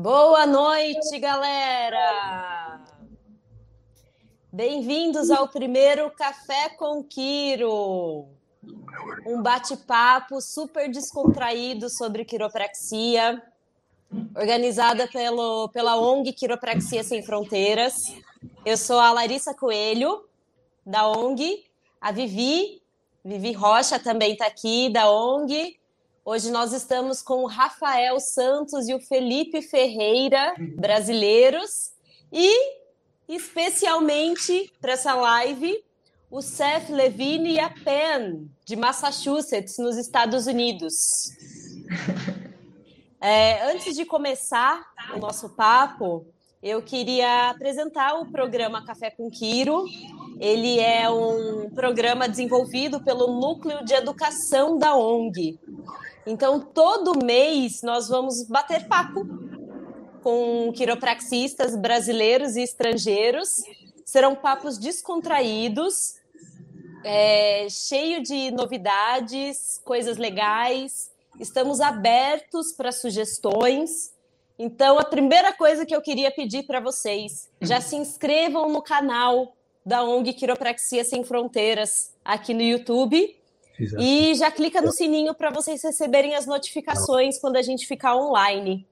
Boa noite, galera! Bem-vindos ao primeiro Café com Quiro, um bate-papo super descontraído sobre quiropraxia, organizada pelo, pela ONG Quiropraxia Sem Fronteiras. Eu sou a Larissa Coelho, da ONG, a Vivi, Vivi Rocha também está aqui, da ONG. Hoje nós estamos com o Rafael Santos e o Felipe Ferreira, brasileiros, e especialmente para essa live, o Seth Levine e a Penn, de Massachusetts, nos Estados Unidos. É, antes de começar o nosso papo, eu queria apresentar o programa Café com Quiro. Ele é um programa desenvolvido pelo Núcleo de Educação da ONG. Então, todo mês nós vamos bater papo com quiropraxistas brasileiros e estrangeiros. Serão papos descontraídos, é, cheio de novidades, coisas legais. Estamos abertos para sugestões. Então, a primeira coisa que eu queria pedir para vocês, já se inscrevam no canal da ONG Quiropraxia Sem Fronteiras aqui no YouTube. Exato. E já clica no sininho para vocês receberem as notificações quando a gente ficar online.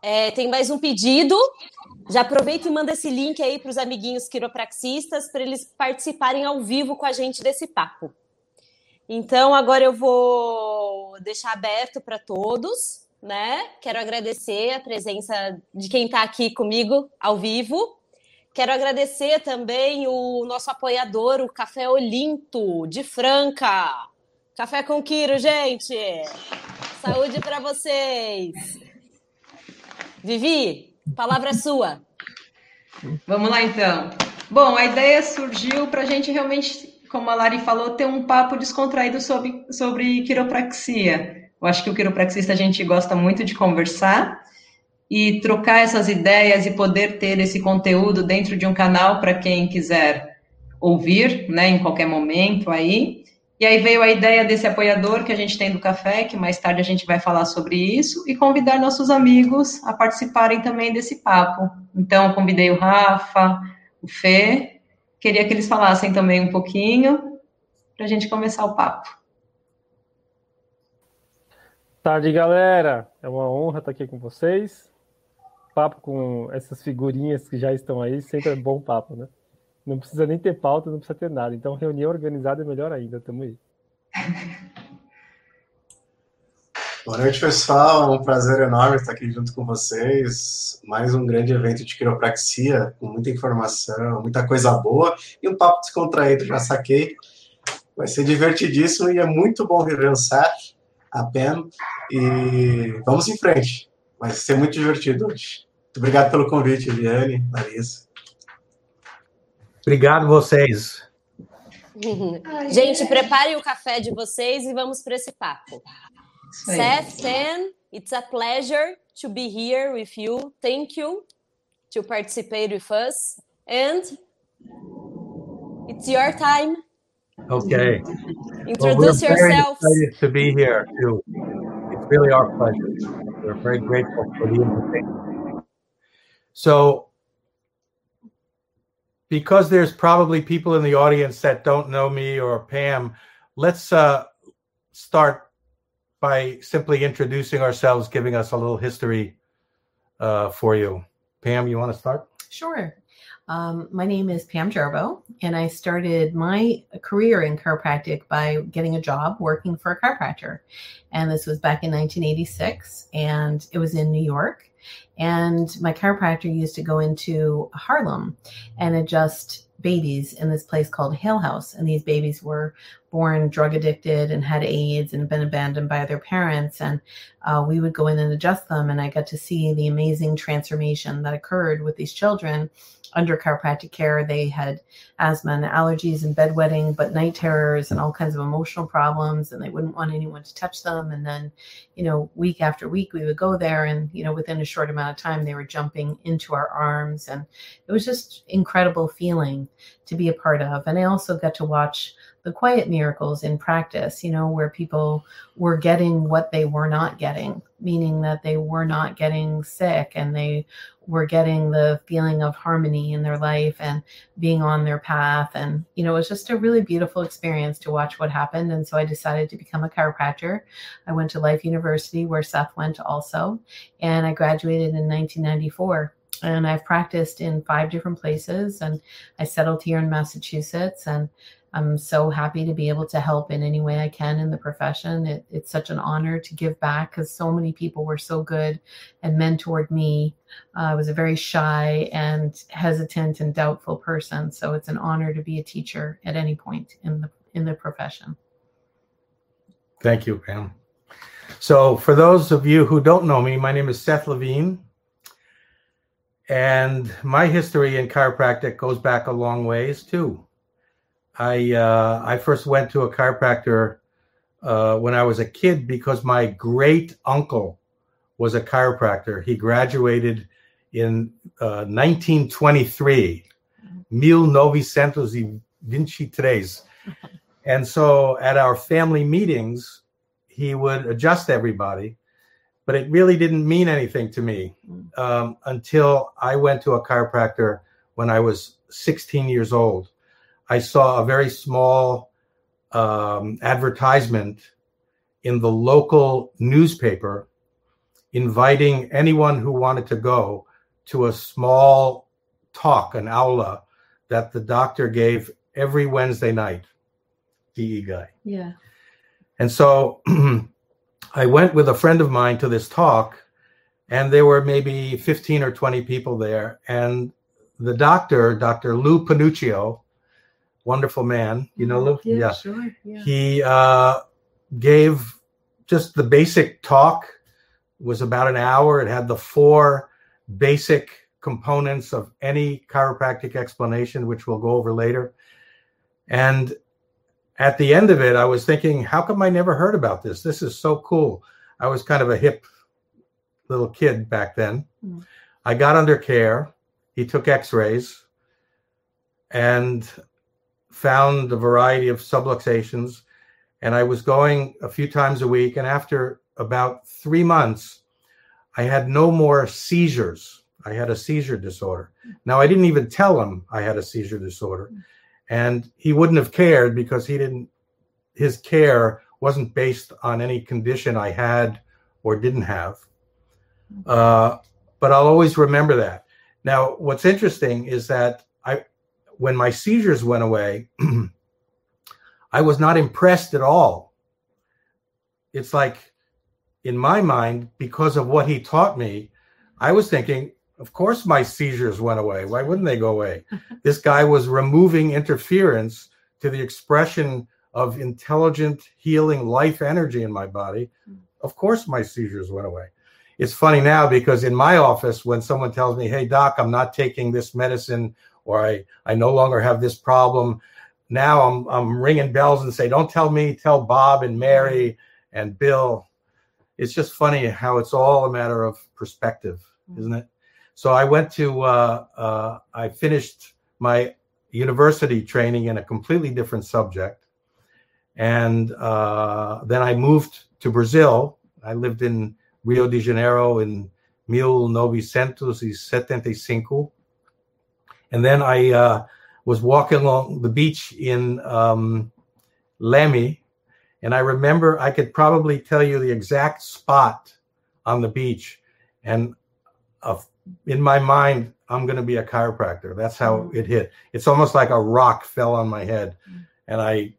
É, tem mais um pedido. Já aproveita e manda esse link aí para os amiguinhos quiropraxistas para eles participarem ao vivo com a gente desse papo. Então, agora eu vou deixar aberto para todos, né? Quero agradecer a presença de quem está aqui comigo ao vivo. Quero agradecer também o nosso apoiador, o Café Olinto, de Franca. Café com Quiro, gente. Saúde para vocês. Vivi, palavra sua. Vamos lá, então. Bom, a ideia surgiu para a gente realmente como a Lari falou, ter um papo descontraído sobre, sobre quiropraxia. Eu acho que o quiropraxista a gente gosta muito de conversar e trocar essas ideias e poder ter esse conteúdo dentro de um canal para quem quiser ouvir, né, em qualquer momento aí. E aí veio a ideia desse apoiador que a gente tem do café, que mais tarde a gente vai falar sobre isso, e convidar nossos amigos a participarem também desse papo. Então, convidei o Rafa, o Fê, Queria que eles falassem também um pouquinho para a gente começar o papo. Tarde, galera. É uma honra estar aqui com vocês. Papo com essas figurinhas que já estão aí, sempre é bom papo, né? Não precisa nem ter pauta, não precisa ter nada. Então, reunião organizada é melhor ainda. Tamo aí. Boa noite, pessoal. Um prazer enorme estar aqui junto com vocês. Mais um grande evento de quiropraxia, com muita informação, muita coisa boa e um papo descontraído, já saquei. Vai ser divertidíssimo e é muito bom rever o a Pen, e vamos em frente. Vai ser muito divertido hoje. Muito obrigado pelo convite, Eliane, Larissa. Obrigado vocês. Gente, preparem o café de vocês e vamos para esse papo. Seth, Sam, it's a pleasure to be here with you. Thank you to participate with us. And it's your time. Okay. Introduce well, yourself. to be here too. It's really our pleasure. We're very grateful for the invitation. So, because there's probably people in the audience that don't know me or Pam, let's uh, start by simply introducing ourselves, giving us a little history uh, for you. Pam, you want to start? Sure. Um, my name is Pam Jarboe, and I started my career in chiropractic by getting a job working for a chiropractor. And this was back in 1986, and it was in New York. And my chiropractor used to go into Harlem and adjust babies in this place called Hale House. And these babies were born drug addicted and had AIDS and been abandoned by their parents. And uh, we would go in and adjust them. And I got to see the amazing transformation that occurred with these children under chiropractic care. They had asthma and allergies and bedwetting, but night terrors and all kinds of emotional problems. And they wouldn't want anyone to touch them. And then, you know, week after week, we would go there. And, you know, within a short amount of time, they were jumping into our arms. And it was just incredible feeling to be a part of. And I also got to watch the quiet miracles in practice, you know, where people were getting what they were not getting, meaning that they were not getting sick and they were getting the feeling of harmony in their life and being on their path. And, you know, it was just a really beautiful experience to watch what happened. And so I decided to become a chiropractor. I went to Life University, where Seth went also, and I graduated in 1994 and I've practiced in five different places and I settled here in Massachusetts and I'm so happy to be able to help in any way I can in the profession. It, it's such an honor to give back because so many people were so good and mentored me. Uh, I was a very shy and hesitant and doubtful person, so it's an honor to be a teacher at any point in the in the profession. Thank you, Pam. So, for those of you who don't know me, my name is Seth Levine. And my history in chiropractic goes back a long ways too. I uh, I first went to a chiropractor uh, when I was a kid because my great uncle was a chiropractor. He graduated in uh, 1923, Mil Novicentos e Vinci Tres. And so at our family meetings, he would adjust everybody but it really didn't mean anything to me mm. um, until I went to a chiropractor when I was 16 years old. I saw a very small um, advertisement in the local newspaper inviting anyone who wanted to go to a small talk, an aula that the doctor gave every Wednesday night. DE guy. Yeah. And so I went with a friend of mine to this talk, and there were maybe 15 or 20 people there. And the doctor, Dr. Lou Panuccio, wonderful man, you know Lou? Yeah, yeah. sure. Yeah. He uh, gave just the basic talk, it was about an hour. It had the four basic components of any chiropractic explanation, which we'll go over later. And at the end of it, I was thinking, how come I never heard about this? This is so cool. I was kind of a hip little kid back then. Mm. I got under care. He took x rays and found a variety of subluxations. And I was going a few times a week. And after about three months, I had no more seizures. I had a seizure disorder. Now, I didn't even tell him I had a seizure disorder. And he wouldn't have cared because he didn't his care wasn't based on any condition i had or didn't have uh, but i'll always remember that now what's interesting is that when my seizures went away i was not impressed at all it's like in my mind because of what he taught me i was thinking of course, my seizures went away. Why wouldn't they go away? this guy was removing interference to the expression of intelligent, healing life energy in my body. Hmm. Of course, my seizures went away. It's funny now because in my office, when someone tells me, Hey, doc, I'm not taking this medicine or I, I no longer have this problem, now I'm, I'm ringing bells and say, Don't tell me, tell Bob and Mary and Bill. It's just funny how it's all a matter of perspective, hmm. isn't it? So I went to, uh, uh, I finished my university training in a completely different subject. And uh, then I moved to Brazil. I lived in Rio de Janeiro in 1975. And then I uh, was walking along the beach in um, Leme. And I remember I could probably tell you the exact spot on the beach. And a in my mind, I'm going to be a chiropractor. That's how mm. it hit. It's almost like a rock fell on my head, mm. and I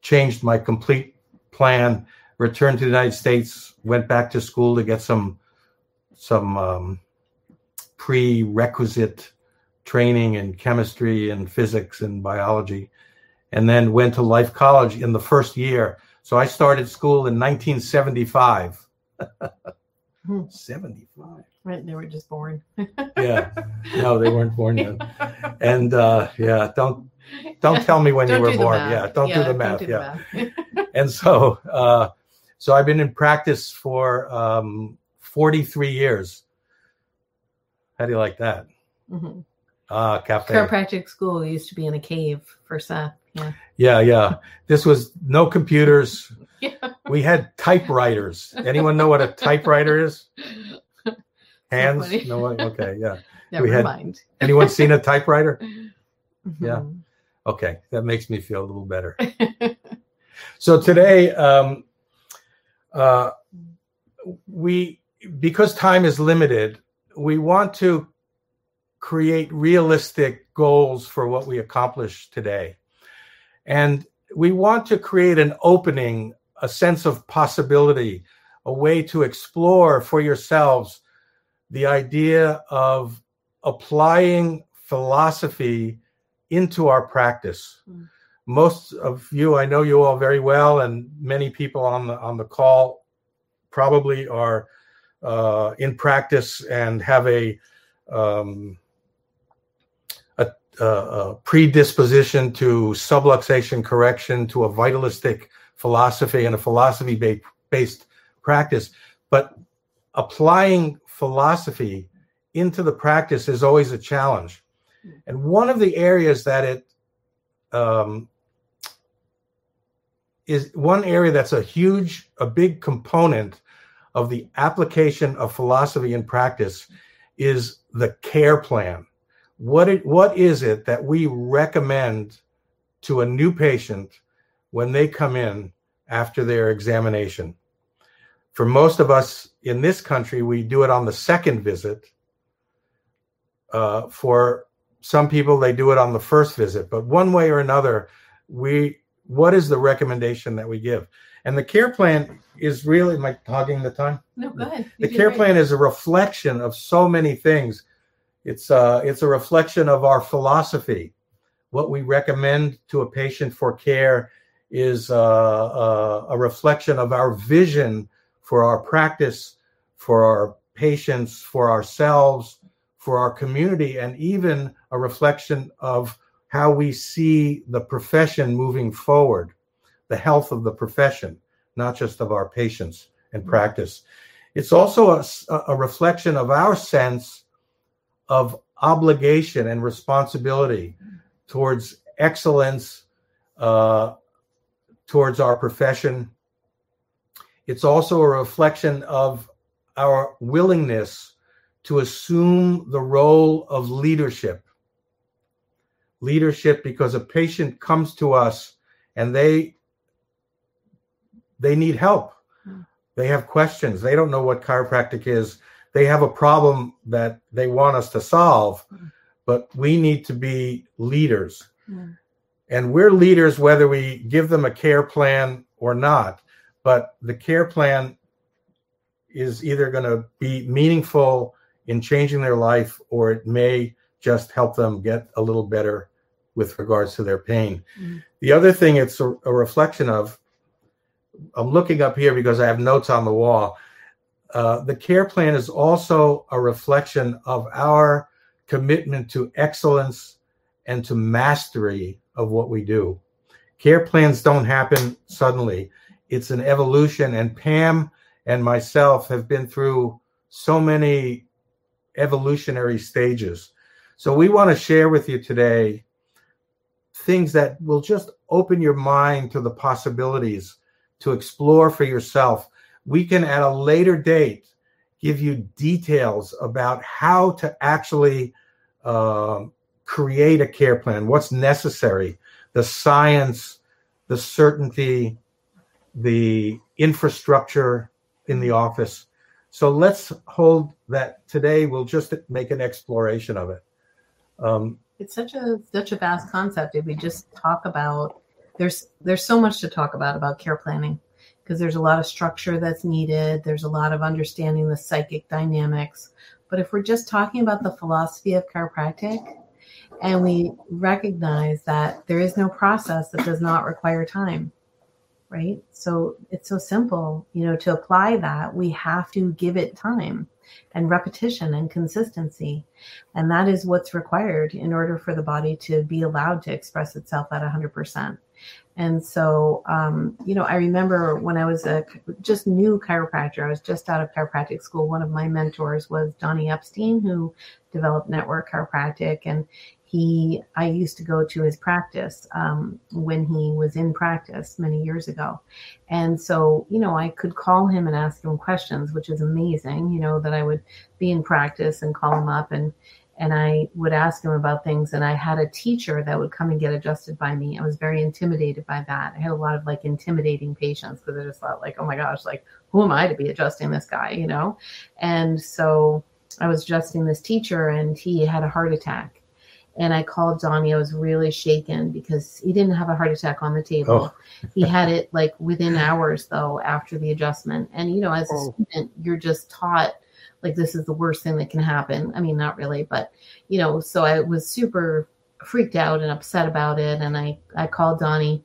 changed my complete plan. Returned to the United States, went back to school to get some some um, prerequisite training in chemistry and physics and biology, and then went to Life College in the first year. So I started school in 1975. Hmm. 75. Right, they were just born. yeah, no, they weren't born yet. And uh, yeah, don't don't tell me when you were born. Yeah, don't yeah, do the math. Do yeah. Math. and so, uh, so I've been in practice for um, 43 years. How do you like that? Mm-hmm. Uh, cafe. Chiropractic school used to be in a cave for Seth. Yeah. Yeah, yeah. This was no computers. Yeah. We had typewriters. Anyone know what a typewriter is? Hands? No one? Okay, yeah. Never We had- mind. Anyone seen a typewriter? Yeah. Mhm. Okay, that makes me feel a little better. so today, um, uh, we because time is limited, we want to create realistic goals for what we accomplish today, and we want to create an opening, a sense of possibility, a way to explore for yourselves the idea of applying philosophy into our practice. Mm. Most of you, I know you all very well, and many people on the on the call probably are uh, in practice and have a um, a, a predisposition to subluxation correction, to a vitalistic philosophy and a philosophy ba- based practice. But applying philosophy into the practice is always a challenge. And one of the areas that it um, is one area that's a huge, a big component of the application of philosophy in practice is the care plan. What it, what is it that we recommend to a new patient when they come in after their examination? For most of us in this country, we do it on the second visit. Uh, for some people, they do it on the first visit. But one way or another, we what is the recommendation that we give? And the care plan is really am I hogging the time? No, go ahead. the You did care plan is a reflection of so many things it's uh it's a reflection of our philosophy. What we recommend to a patient for care is uh, uh, a reflection of our vision for our practice for our patients for ourselves for our community and even a reflection of how we see the profession moving forward the health of the profession not just of our patients and practice. It's also a, a reflection of our sense of obligation and responsibility towards excellence, uh, towards our profession. It's also a reflection of our willingness to assume the role of leadership. Leadership because a patient comes to us and they they need help they have questions they don't know what chiropractic is they have a problem that they want us to solve but we need to be leaders Mm. and we're leaders whether we give them a care plan or not but the care plan is either going to be meaningful in changing their life or it may just help them get a little better with regards to their pain Mm. the other thing it's a, a reflection of I'm looking up here because I have notes on the wall. Uh, the care plan is also a reflection of our commitment to excellence and to mastery of what we do. Care plans don't happen suddenly, it's an evolution. And Pam and myself have been through so many evolutionary stages. So we want to share with you today things that will just open your mind to the possibilities to explore for yourself. We can at a later date give you details about how to actually um, create a care plan, what's necessary, the science, the certainty, the infrastructure in the office. So let's hold that today. We'll just make an exploration of it. Um, it's such a such a vast concept if we just talk about there's there's so much to talk about about care planning because there's a lot of structure that's needed there's a lot of understanding the psychic dynamics. But if we're just talking about the philosophy of chiropractic and we recognize that there is no process that does not require time right? So it's so simple you know to apply that we have to give it time and repetition and consistency. And that is what's required in order for the body to be allowed to express itself at 100%. And so, um, you know, I remember when I was a just new chiropractor, I was just out of chiropractic school. One of my mentors was Donnie Epstein, who developed Network Chiropractic. And he i used to go to his practice um, when he was in practice many years ago and so you know i could call him and ask him questions which is amazing you know that i would be in practice and call him up and and i would ask him about things and i had a teacher that would come and get adjusted by me i was very intimidated by that i had a lot of like intimidating patients because i just thought like oh my gosh like who am i to be adjusting this guy you know and so i was adjusting this teacher and he had a heart attack and I called Donnie. I was really shaken because he didn't have a heart attack on the table. Oh. he had it like within hours though after the adjustment. And you know, as a oh. student, you're just taught like this is the worst thing that can happen. I mean, not really, but you know, so I was super freaked out and upset about it. And I I called Donnie,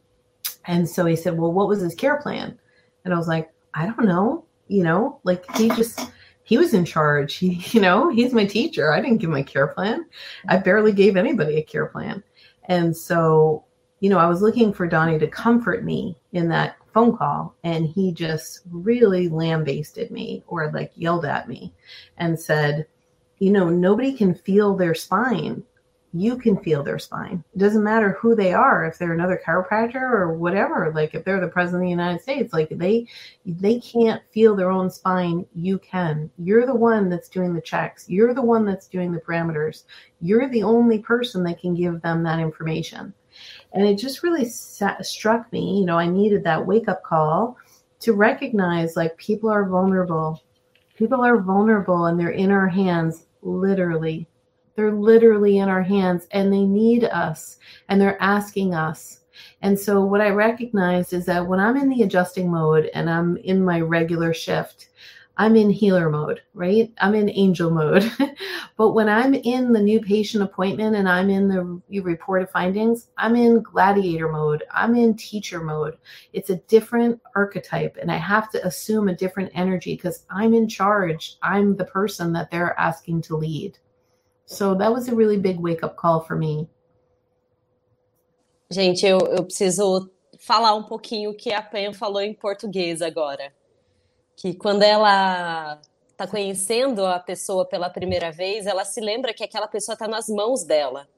and so he said, "Well, what was his care plan?" And I was like, "I don't know." You know, like he just he was in charge. He, you know, he's my teacher. I didn't give a care plan. I barely gave anybody a care plan. And so, you know, I was looking for Donnie to comfort me in that phone call, and he just really lambasted me or like yelled at me and said, you know, nobody can feel their spine you can feel their spine. It doesn't matter who they are, if they're another chiropractor or whatever. Like if they're the president of the United States, like they they can't feel their own spine. You can. You're the one that's doing the checks. You're the one that's doing the parameters. You're the only person that can give them that information. And it just really sat, struck me. You know, I needed that wake up call to recognize like people are vulnerable. People are vulnerable and they're in our hands literally they're literally in our hands and they need us and they're asking us. And so, what I recognized is that when I'm in the adjusting mode and I'm in my regular shift, I'm in healer mode, right? I'm in angel mode. but when I'm in the new patient appointment and I'm in the you report of findings, I'm in gladiator mode. I'm in teacher mode. It's a different archetype, and I have to assume a different energy because I'm in charge. I'm the person that they're asking to lead. So that was a really big wake up call for me. Gente, eu, eu preciso falar um pouquinho o que a Pam falou em português agora. Que quando ela está conhecendo a pessoa pela primeira vez, ela se lembra que aquela pessoa está nas mãos dela.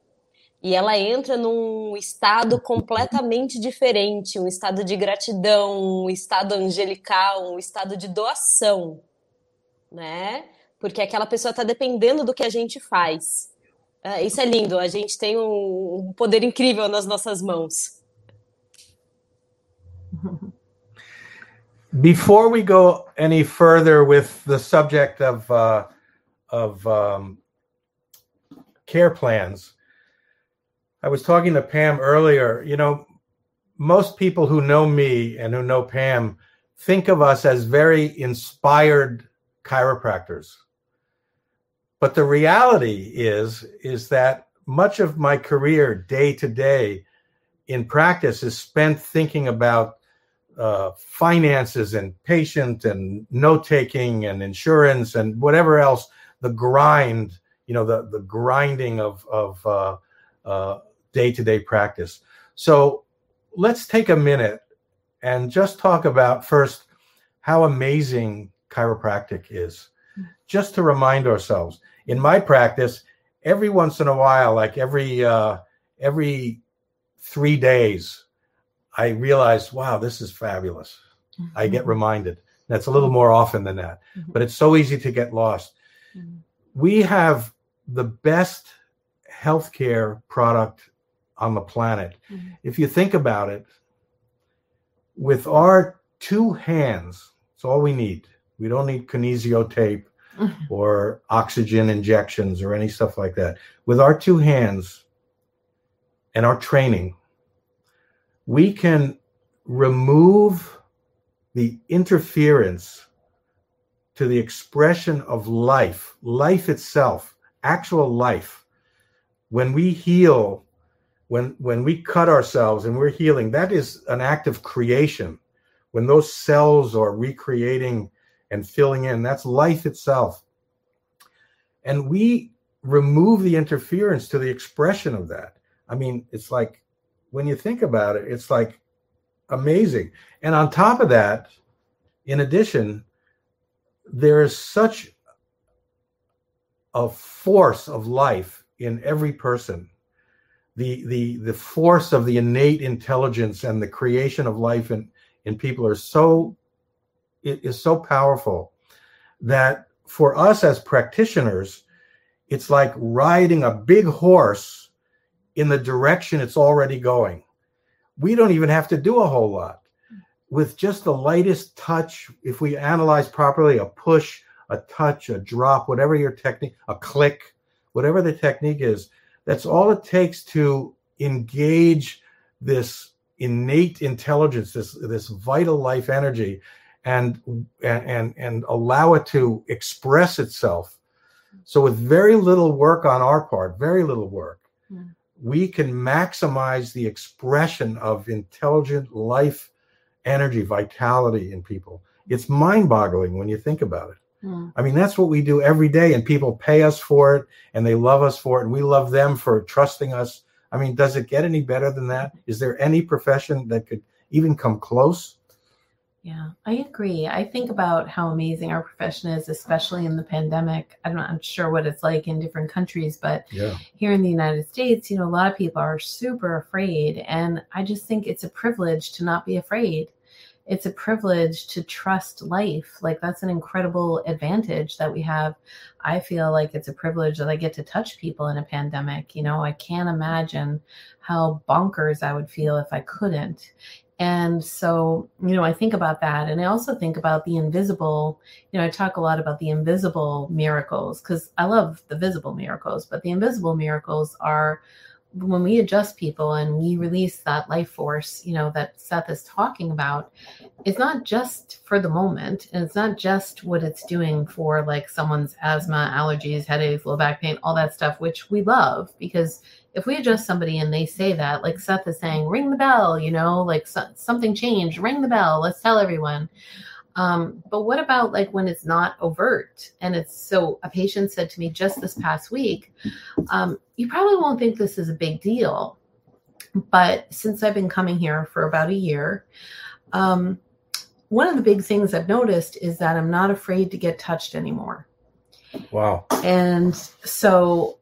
E ela entra num estado completamente diferente, um estado de gratidão, um estado angelical, um estado de doação, né? porque aquela pessoa está dependendo do que a gente faz. Uh, isso é lindo, a gente tem um poder incrível nas nossas mãos. Before we go any further with the subject of uh, of um, care plans, I was talking to Pam earlier. You know, most people who know me and who know Pam think of us as very inspired chiropractors. But the reality is is that much of my career, day to day, in practice, is spent thinking about uh, finances and patient and note taking and insurance and whatever else. The grind, you know, the the grinding of of day to day practice. So let's take a minute and just talk about first how amazing chiropractic is just to remind ourselves. In my practice, every once in a while, like every uh, every three days, I realize, wow, this is fabulous. Mm-hmm. I get mm-hmm. reminded. That's a little more often than that, mm-hmm. but it's so easy to get lost. Mm-hmm. We have the best healthcare product on the planet. Mm-hmm. If you think about it, with our two hands, it's all we need. We don't need kinesio tape. or oxygen injections or any stuff like that. With our two hands and our training, we can remove the interference to the expression of life, life itself, actual life. When we heal, when when we cut ourselves and we're healing, that is an act of creation. When those cells are recreating and filling in. That's life itself. And we remove the interference to the expression of that. I mean, it's like when you think about it, it's like amazing. And on top of that, in addition, there is such a force of life in every person the the the force of the innate intelligence and the creation of life in in people are so it is so powerful that for us as practitioners it's like riding a big horse in the direction it's already going we don't even have to do a whole lot with just the lightest touch if we analyze properly a push a touch a drop whatever your technique a click whatever the technique is that's all it takes to engage this innate intelligence, this this vital life energy, and and and allow it to express itself. So with very little work on our part, very little work, yeah. Hmm. we can maximize the expression of intelligent life energy, vitality in people. It's mind-boggling when you think about it. Mm. I mean, that's what we do every day, and people pay us for it, and they love us for it, and we love them for trusting us. I mean, does it get any better than that? Is there any profession that could even come close? Yeah, I agree. I think about how amazing our profession is, especially in the pandemic. I'm not sure what it's like in different countries, but yeah. here in the United States, you know, a lot of people are super afraid. And I just think it's a privilege to not be afraid it's a privilege to trust life. Like that's an incredible advantage that we have. I feel like it's a privilege that I get to touch people in a pandemic. You know, I can't imagine how bonkers I would feel if I couldn't. And so, you know, I think about that. And I also think about the invisible. You know, I talk a lot about the invisible miracles because I love the visible miracles, but the invisible miracles are when we adjust people and we release that life force, you know, that Seth is talking about, it's not just for the moment and it's not just what it's doing for like someone's asthma, allergies, headaches, low back pain, all that stuff, which we love because if we adjust somebody and they say that, like Seth is saying, ring the bell, you know, like so- something changed, ring the bell, let's tell everyone. Um, but what about like when it's not overt and it's so a patient said to me just this past week, um, you probably won't think this is a big deal. But since I've been coming here for about a year, um, one of the big things I've noticed is that I'm not afraid to get touched anymore. Wow. And so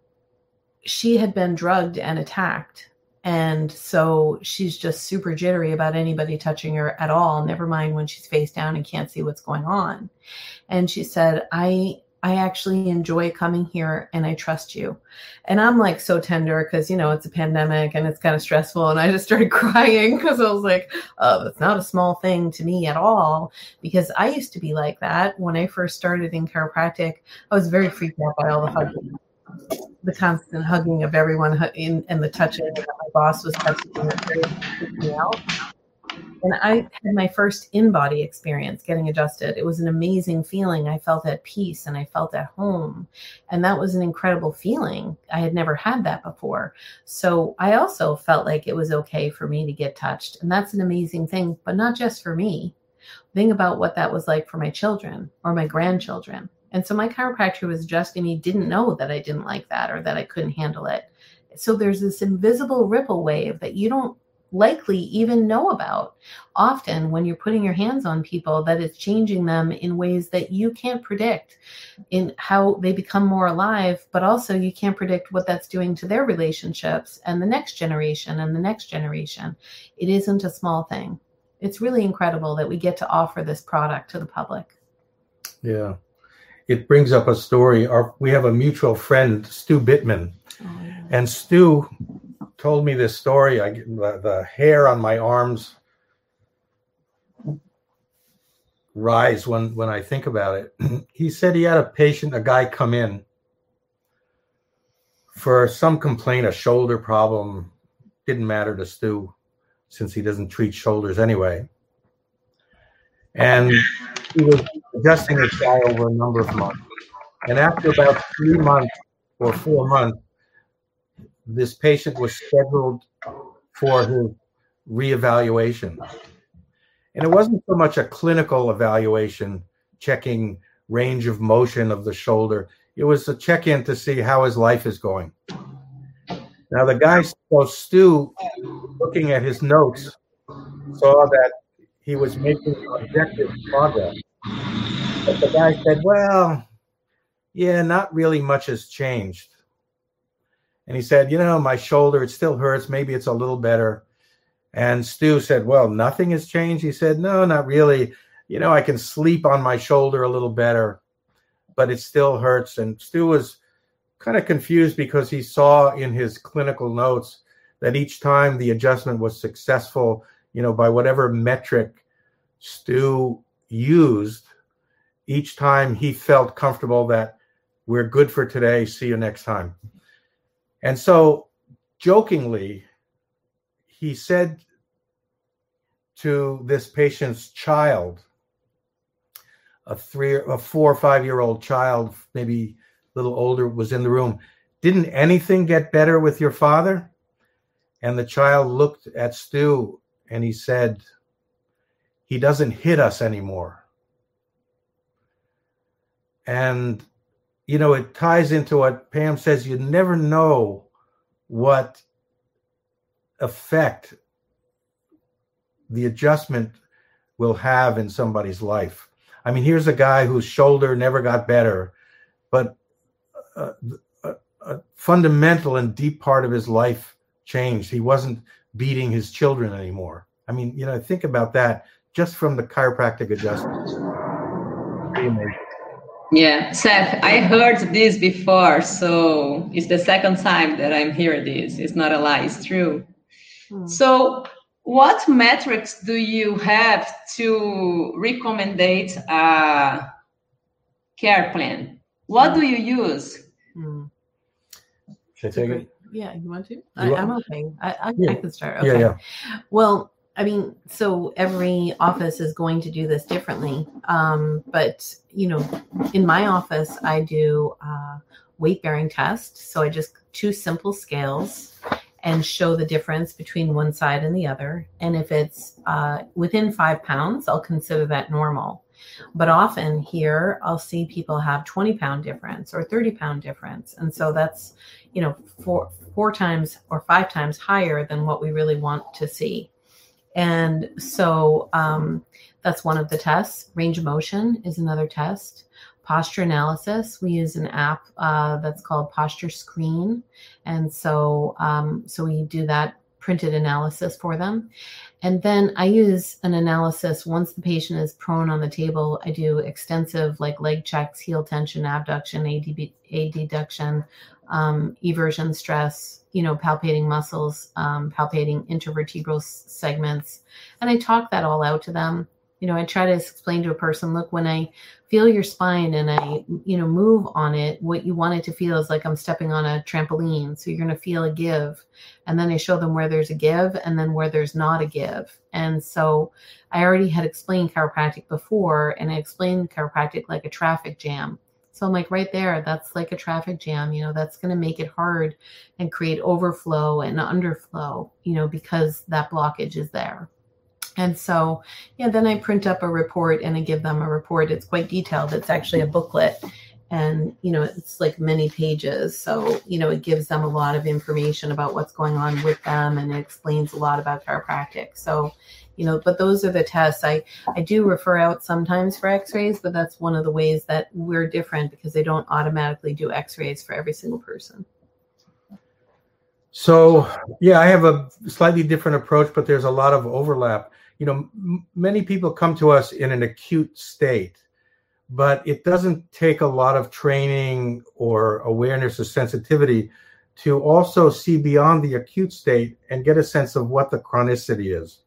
she had been drugged and attacked and so she's just super jittery about anybody touching her at all, never mind when she's face down and can't see what's going on. And she said, I I actually enjoy coming here and I trust you. And I'm like so tender because, you know, it's a pandemic and it's kind of stressful. And I just started crying because I was like, oh, that's not a small thing to me at all. Because I used to be like that when I first started in chiropractic. I was very freaked out by all the hugging the constant hugging of everyone in, and the touching that my boss was touching me out. And I had my first in body experience getting adjusted. It was an amazing feeling. I felt at peace and I felt at home. And that was an incredible feeling. I had never had that before. So I also felt like it was okay for me to get touched. And that's an amazing thing, but not just for me. Think about what that was like for my children or my grandchildren. And so my chiropractor was adjusting me, didn't know that I didn't like that or that I couldn't handle it. So there's this invisible ripple wave that you don't likely even know about often when you're putting your hands on people that it's changing them in ways that you can't predict in how they become more alive but also you can't predict what that's doing to their relationships and the next generation and the next generation. It isn't a small thing. It's really incredible that we get to offer this product to the public. Yeah it brings up a story. Our, we have a mutual friend, Stu Bittman, oh, yeah. and Stu told me this story. I the, the hair on my arms rise when when I think about it. he said he had a patient, a guy, come in for some complaint, a shoulder problem. Didn't matter to Stu since he doesn't treat shoulders anyway. And he was adjusting this guy over a number of months. And after about three months or four months, this patient was scheduled for his reevaluation. And it wasn't so much a clinical evaluation, checking range of motion of the shoulder. It was a check in to see how his life is going. Now, the guy, so Stu, looking at his notes, saw that he was making objective progress. But the guy said, Well, yeah, not really much has changed. And he said, You know, my shoulder, it still hurts. Maybe it's a little better. And Stu said, Well, nothing has changed. He said, No, not really. You know, I can sleep on my shoulder a little better, but it still hurts. And Stu was kind of confused because he saw in his clinical notes that each time the adjustment was successful, you know, by whatever metric Stu used, each time he felt comfortable that we're good for today. See you next time. And so, jokingly, he said to this patient's child, a three, a four or five year old child, maybe a little older, was in the room. Didn't anything get better with your father? And the child looked at Stu and he said, He doesn't hit us anymore. And, you know, it ties into what Pam says you never know what effect the adjustment will have in somebody's life. I mean, here's a guy whose shoulder never got better, but a, a, a fundamental and deep part of his life changed. He wasn't beating his children anymore. I mean, you know, think about that just from the chiropractic adjustments. Yeah, Seth, I heard this before, so it's the second time that I'm hearing this. It's not a lie, it's true. Hmm. So, what metrics do you have to recommend a care plan? What do you use? Hmm. Should I take it? Yeah, you want to? You I, am okay. I, I, yeah. I, can start. Okay. Yeah, yeah. Well, I mean, so every office is going to do this differently. Um, but, you know, in my office, I do uh, weight bearing tests. So I just two simple scales and show the difference between one side and the other. And if it's uh, within five pounds, I'll consider that normal. But often here, I'll see people have 20 pound difference or 30 pound difference. And so that's, you know, four, four times or five times higher than what we really want to see. And so um, that's one of the tests. Range of motion is another test. Posture analysis, we use an app uh, that's called Posture Screen. And so, um, so we do that printed analysis for them. And then I use an analysis once the patient is prone on the table. I do extensive like leg checks, heel tension, abduction, ADB, adduction, um, eversion stress, you know, palpating muscles, um, palpating intervertebral segments. And I talk that all out to them. You know, I try to explain to a person, look, when I feel your spine and I, you know, move on it, what you want it to feel is like I'm stepping on a trampoline. So you're going to feel a give. And then I show them where there's a give and then where there's not a give. And so I already had explained chiropractic before, and I explained chiropractic like a traffic jam. So I'm like, right there, that's like a traffic jam, you know, that's going to make it hard and create overflow and underflow, you know, because that blockage is there. And so, yeah, then I print up a report and I give them a report. It's quite detailed. It's actually a booklet and, you know, it's like many pages. So, you know, it gives them a lot of information about what's going on with them and it explains a lot about chiropractic. So, you know but those are the tests. I i do refer out sometimes for x-rays but that's one of the ways that we're different because they don't automatically do x-rays for every single person. So yeah i have a slightly different approach but there's a lot of overlap. You know m- many people come to us in an acute state but it doesn't take a lot of training or awareness or sensitivity to also see beyond the acute state and get a sense of what the chronicity is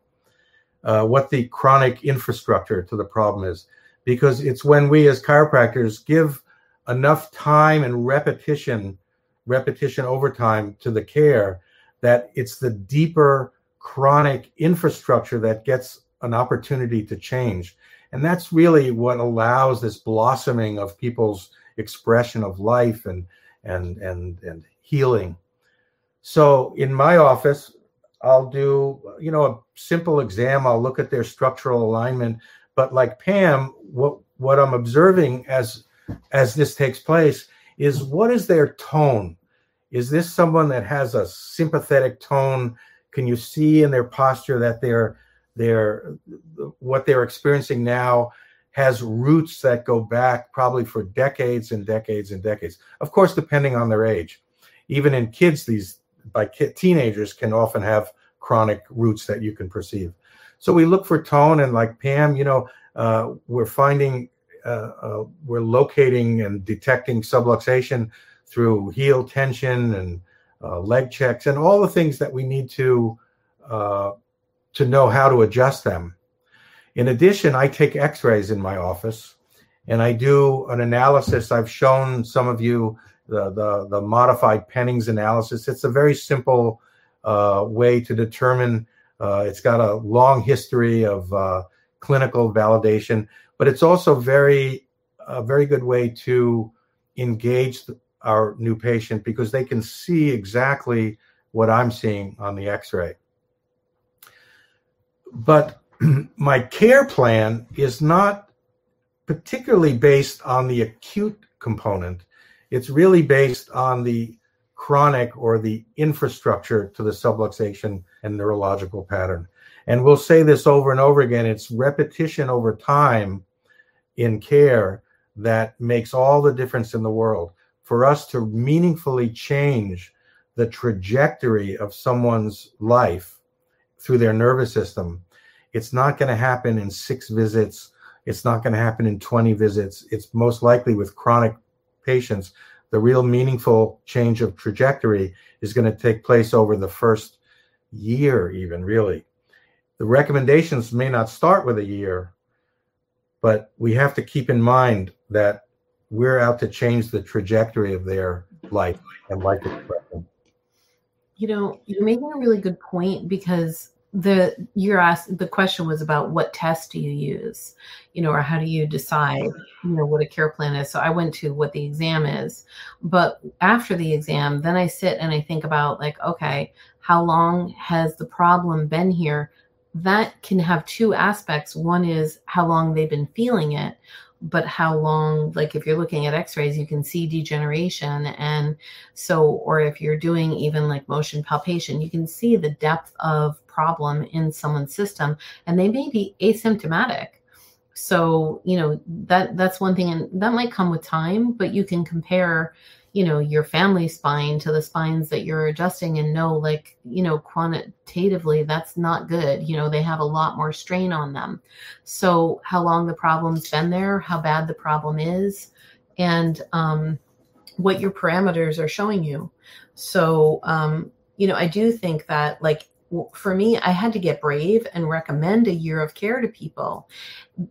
uh, what the chronic infrastructure to the problem is, because it's when we as chiropractors give enough time and repetition, repetition over time to the care, that it's the deeper chronic infrastructure that gets an opportunity to change. And that's really what allows this blossoming of people's expression of life and and and and healing. So in my office, I'll do, you know, a simple exam. I'll look at their structural alignment. But like Pam, what what I'm observing as as this takes place is what is their tone? Is this someone that has a sympathetic tone? Can you see in their posture that they're they're what they're experiencing now has roots that go back probably for decades and decades and decades. Of course, depending on their age even in kids, these by teenagers can often have chronic roots that you can perceive. So we look for tone, and like Pam, you know, uh, we're finding, uh, uh, we're locating and detecting subluxation through heel tension and uh, leg checks and all the things that we need to uh, to know how to adjust them. In addition, I take X-rays in my office, and I do an analysis. I've shown some of you the the, the modified Pennings analysis. It's a very simple uh, way to determine. Uh, it's got a long history of uh, clinical validation, but it's also very a very good way to engage our new patient because they can see exactly what I'm seeing on the X-ray. But my care plan is not particularly based on the acute component. It's really based on the chronic or the infrastructure to the subluxation and neurological pattern. And we'll say this over and over again it's repetition over time in care that makes all the difference in the world. For us to meaningfully change the trajectory of someone's life through their nervous system, it's not going to happen in six visits. It's not going to happen in 20 visits. It's most likely with chronic patients the real meaningful change of trajectory is going to take place over the first year, even really. The recommendations may not start with a year, but we have to keep in mind that we're out to change the trajectory of their life and life expression. You know, you're making a really good point because the you're asked the question was about what test do you use? You know or how do you decide you know what a care plan is? So i went to what the exam is. But after the exam then i sit and i think about like okay how long has the problem been here? That can have two aspects. One is how long they've been feeling it but how long like if you're looking at x-rays you can see degeneration. And so or if you're doing even like motion palpation you can see the depth of problem in someone's system and they may be asymptomatic. So you know that that's one thing and that might come with time but you can compare you know your family spine to the spines that you're adjusting and know like you know quantitatively that's not good. You know they have a lot more strain on them. So how long the problem's been there how bad the problem is and um, what your parameters are showing you. So um, you know i do think that like for me, I had to get brave and recommend a year of care to people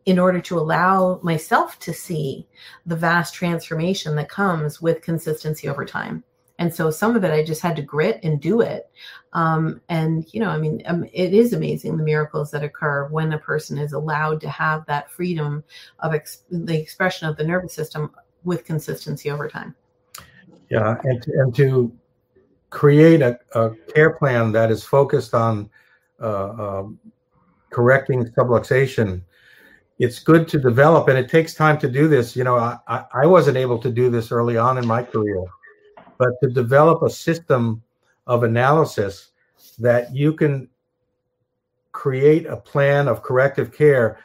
in order to allow myself to see the vast transformation that comes with consistency over time. And so some of it I just had to grit and do it. Um, and, you know, I mean, um, it is amazing the miracles that occur when a person is allowed to have that freedom of ex- the expression of the nervous system with consistency over time. Yeah. And to, and to create a, a care plan that is focused on uh, um, correcting subluxation, it's good to develop, and it takes time to do this. You know, I, I wasn't able to do this early on in my career, but to develop a system of analysis that you can create a plan of corrective care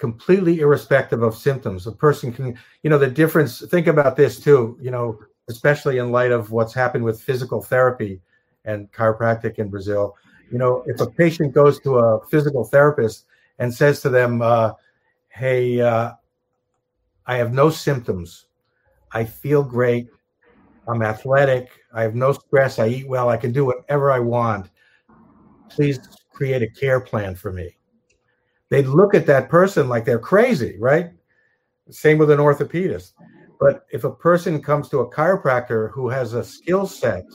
completely irrespective of symptoms. A person can, you know, the difference, think about this too, you know, especially in light of what's happened with physical therapy and chiropractic in Brazil. You know, if a patient goes to a physical therapist and says to them, uh, "Hey, uh, I have no symptoms. I feel great. I'm athletic. I have no stress. I eat well. I can do whatever I want. Please create a care plan for me." They look at that person like they're crazy, right? Same with an orthopedist. But if a person comes to a chiropractor who has a skill set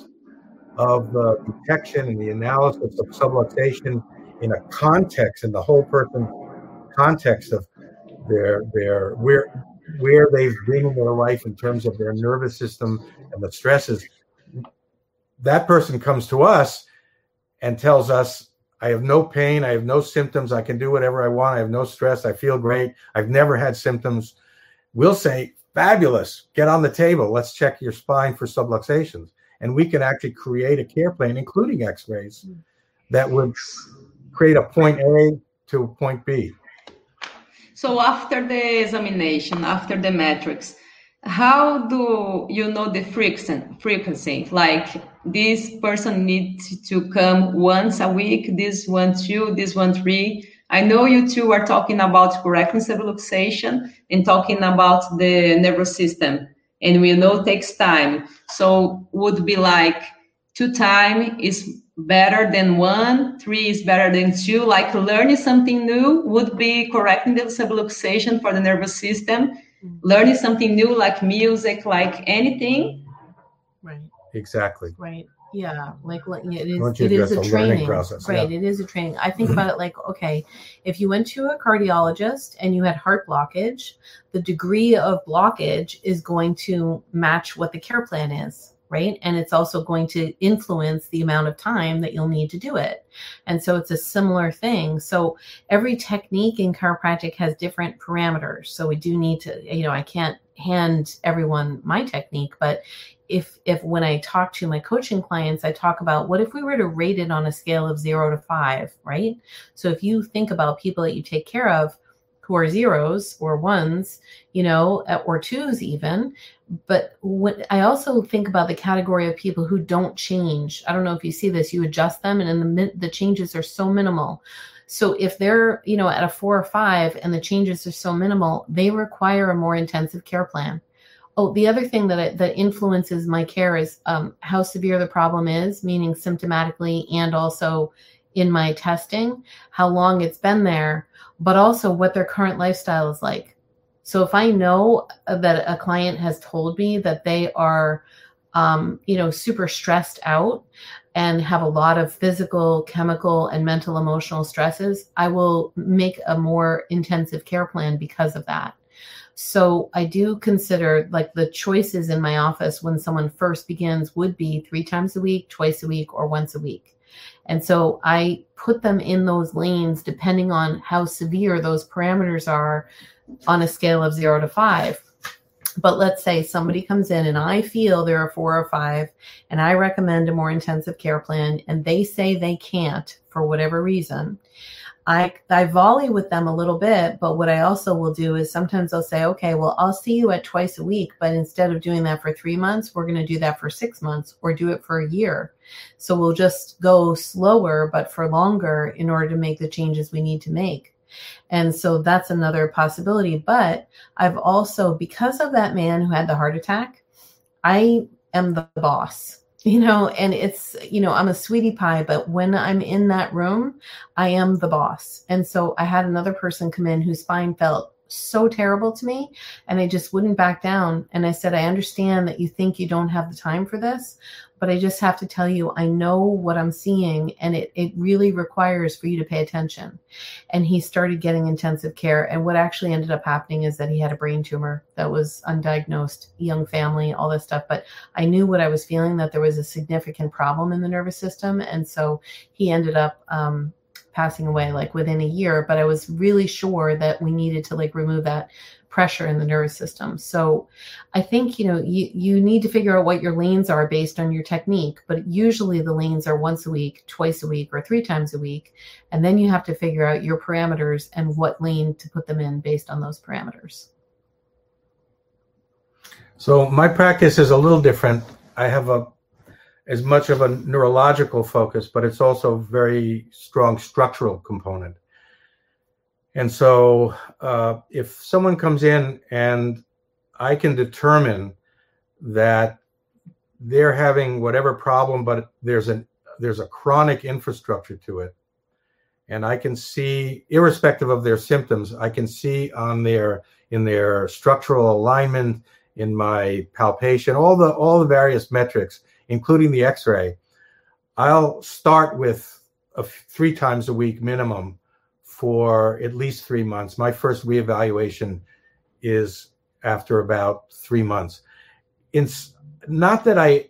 of the detection and the analysis of subluxation in a context, in the whole person context of their their where where they've been in their life in terms of their nervous system and the stresses, that person comes to us and tells us, I have no pain, I have no symptoms, I can do whatever I want, I have no stress, I feel great, I've never had symptoms. We'll say, Fabulous. Get on the table. Let's check your spine for subluxations. And we can actually create a care plan, including x rays, hmm. that would create a point A to a point B. So after the examination, after the metrics, how do you know the frequency? Like this person needs to come once a week, this one two, this one three. I know you two are talking about correcting subluxation and talking about the nervous system, and we know it takes time. So would be like two time is better than one, three is better than two. Like learning something new would be correcting the subluxation for the nervous system. Mm-hmm. Learning something new, like music, like anything. Right. Exactly. Right. Yeah, like it is. It is a training process. Right. Yeah. It is a training. I think about it like, okay, if you went to a cardiologist and you had heart blockage, the degree of blockage is going to match what the care plan is right? And it's also going to influence the amount of time that you'll need to do it. And so it's a similar thing. So every technique in chiropractic has different parameters. So we do need to, you know, I can't hand everyone my technique, but if if when I talk to my coaching clients, I talk about what if we were to rate it on a scale of 0 to 5, right? So if you think about people that you take care of, who are zeros or ones, you know, or twos even. But when I also think about the category of people who don't change. I don't know if you see this. You adjust them, and in the the changes are so minimal. So if they're you know at a four or five, and the changes are so minimal, they require a more intensive care plan. Oh, the other thing that that influences my care is um, how severe the problem is, meaning symptomatically and also in my testing, how long it's been there but also what their current lifestyle is like. So if I know that a client has told me that they are, um, you know, super stressed out and have a lot of physical, chemical, and mental emotional stresses, I will make a more intensive care plan because of that. So I do consider like the choices in my office when someone first begins would be three times a week, twice a week, or once a week. And so I put them in those lanes depending on how severe those parameters are on a scale of zero to five. But let's say somebody comes in and I feel they're a four or five, and I recommend a more intensive care plan, and they say they can't for whatever reason. I I volley with them a little bit, but what I also will do is sometimes I'll say, okay, well, I'll see you at twice a week, but instead of doing that for three months, we're going to do that for six months or do it for a year. So we'll just go slower, but for longer in order to make the changes we need to make. And so that's another possibility. But I've also, because of that man who had the heart attack, I am the boss you know and it's you know i'm a sweetie pie but when i'm in that room i am the boss and so i had another person come in whose spine felt so terrible to me and I just wouldn't back down and I said I understand that you think you don't have the time for this but I just have to tell you, I know what I'm seeing, and it, it really requires for you to pay attention. And he started getting intensive care. And what actually ended up happening is that he had a brain tumor that was undiagnosed, young family, all this stuff. But I knew what I was feeling that there was a significant problem in the nervous system. And so he ended up, um, passing away like within a year but i was really sure that we needed to like remove that pressure in the nervous system. So I think, you know, you, you need to figure out what your lanes are based on your technique, but usually the lanes are once a week, twice a week, or three times a week. And then you have to figure out your parameters and what lane to put them in based on those parameters. So my practice is a little different. I have a as much of a neurological focus, but it's also very strong structural component. And so, uh, if someone comes in and I can determine that they're having whatever problem, but there's an there's a chronic infrastructure to it, and I can see, irrespective of their symptoms, I can see on their in their structural alignment, in my palpation, all the all the various metrics, including the X-ray. I'll start with a, three times a week minimum for at least three months. My first reevaluation is after about three months. In not that I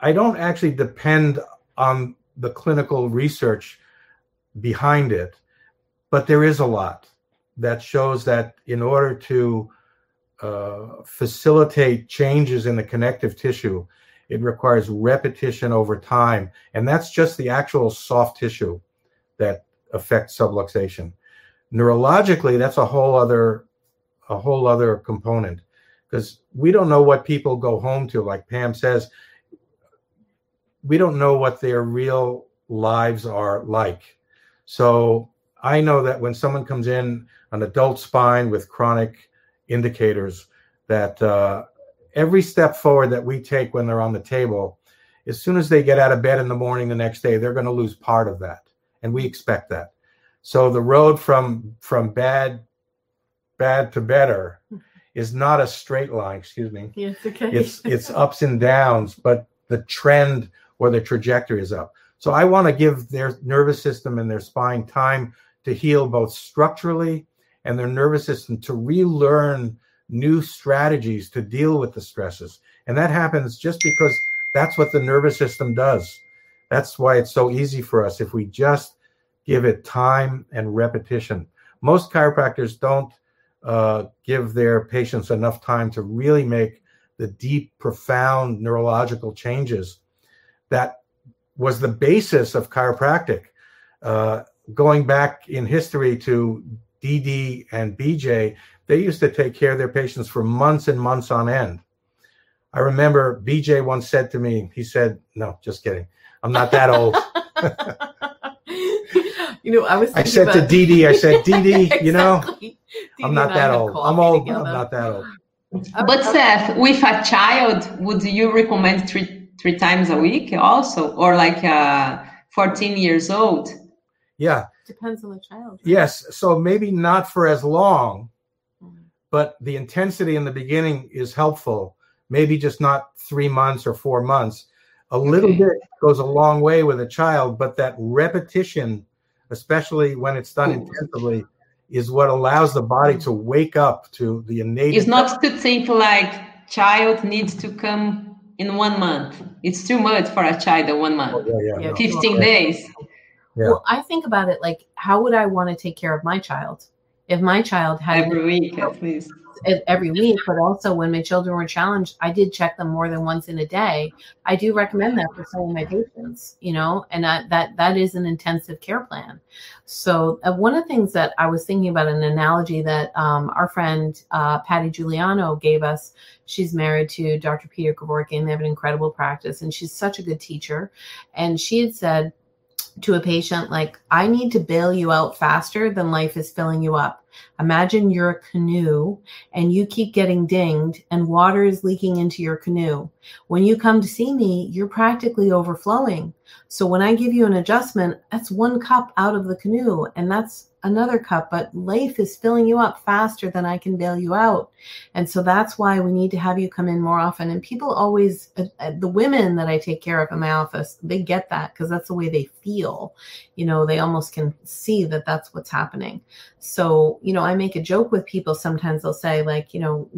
I don't actually depend on the clinical research behind it, but there is a lot that shows that in order to uh, facilitate changes in the connective tissue, it requires repetition over time, and that's just the actual soft tissue that affects subluxation. Neurologically, that's a whole other a whole other component because we don't know what people go home to. Like Pam says, we don't know what their real lives are like. So I know that when someone comes in an adult spine with chronic indicators, that uh, every step forward that we take when they're on the table, as soon as they get out of bed in the morning the next day, they're going to lose part of that, and we expect that. So the road from from bad bad to better is not a straight line. Excuse me. Yes, okay. It's it's ups and downs, but the trend or the trajectory is up. So I want to give their nervous system and their spine time to heal both structurally and their nervous system to relearn new strategies to deal with the stresses. And that happens just because that's what the nervous system does. That's why it's so easy for us if we just give it time and repetition. Most chiropractors don't uh, give their patients enough time to really make the deep, profound neurological changes that was the basis of chiropractic. Uh, going back in history to DD and BJ, they used to take care of their patients for months and months on end. I remember BJ once said to me, he said, No, just kidding. I'm not that old. you know, I was. I said to DD, I said, DD, exactly. you know, I'm not that old. I'm old, together. I'm not that old. But Seth, with a child, would you recommend three three times a week also, or like uh, 14 years old? Yeah. Depends on the child. Yes. So maybe not for as long, but the intensity in the beginning is helpful. Maybe just not three months or four months. A mm-hmm. little Okay. bit goes a long way with a child, but that repetition, especially when it's done Cool. intensively, is what allows the body mm. to wake up to the innate. It's not to think like child needs to come in one month. It's too much for a child in one month. Yeah, yeah, Yeah. no. 15 days. Yeah. Well, I think about it like, how would I want to take care of my child if my child had every week at least. every week, but also when my children were challenged, I did check them more than once in a day. I do recommend that for some of my patients, you know, and that that that is an intensive care plan. So uh, one of the things that I was thinking about an analogy that um, our friend uh, Patty Giuliano gave us. She's married to Dr. Peter Kevorkian. They have an incredible practice, and she's such a good teacher. And she had said to a patient, like, I need to bail you out faster than life is filling you up. Imagine you're a canoe and you keep getting dinged and water is leaking into your canoe. When you come to see me, you're practically overflowing. So when I give you an adjustment, that's one cup out of the canoe and that's another cup, but life is filling you up faster than I can bail you out. And so that's why we need to have you come in more often. And people always, uh, uh, the women that I take care of in my office, they get that because that's the way they feel. You know, they almost can see that that's what's happening. So, you know, I make a joke with people. Sometimes they'll say, like, you know,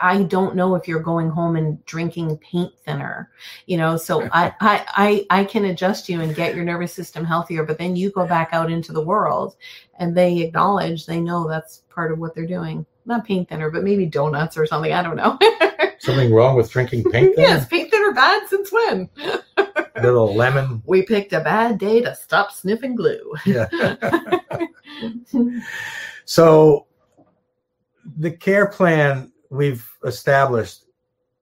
I don't know if you're going home and drinking paint thinner, you know. So I, I, I, I can adjust you and get your nervous system healthier, but then you go back out into the world, and they acknowledge they know that's part of what they're doing. Not paint thinner, but maybe donuts or something. I don't know. Something wrong with drinking paint? thinner? yes, paint thinner bad since when? Little lemon. We picked a bad day to stop sniffing glue. Yeah. so the care plan we've established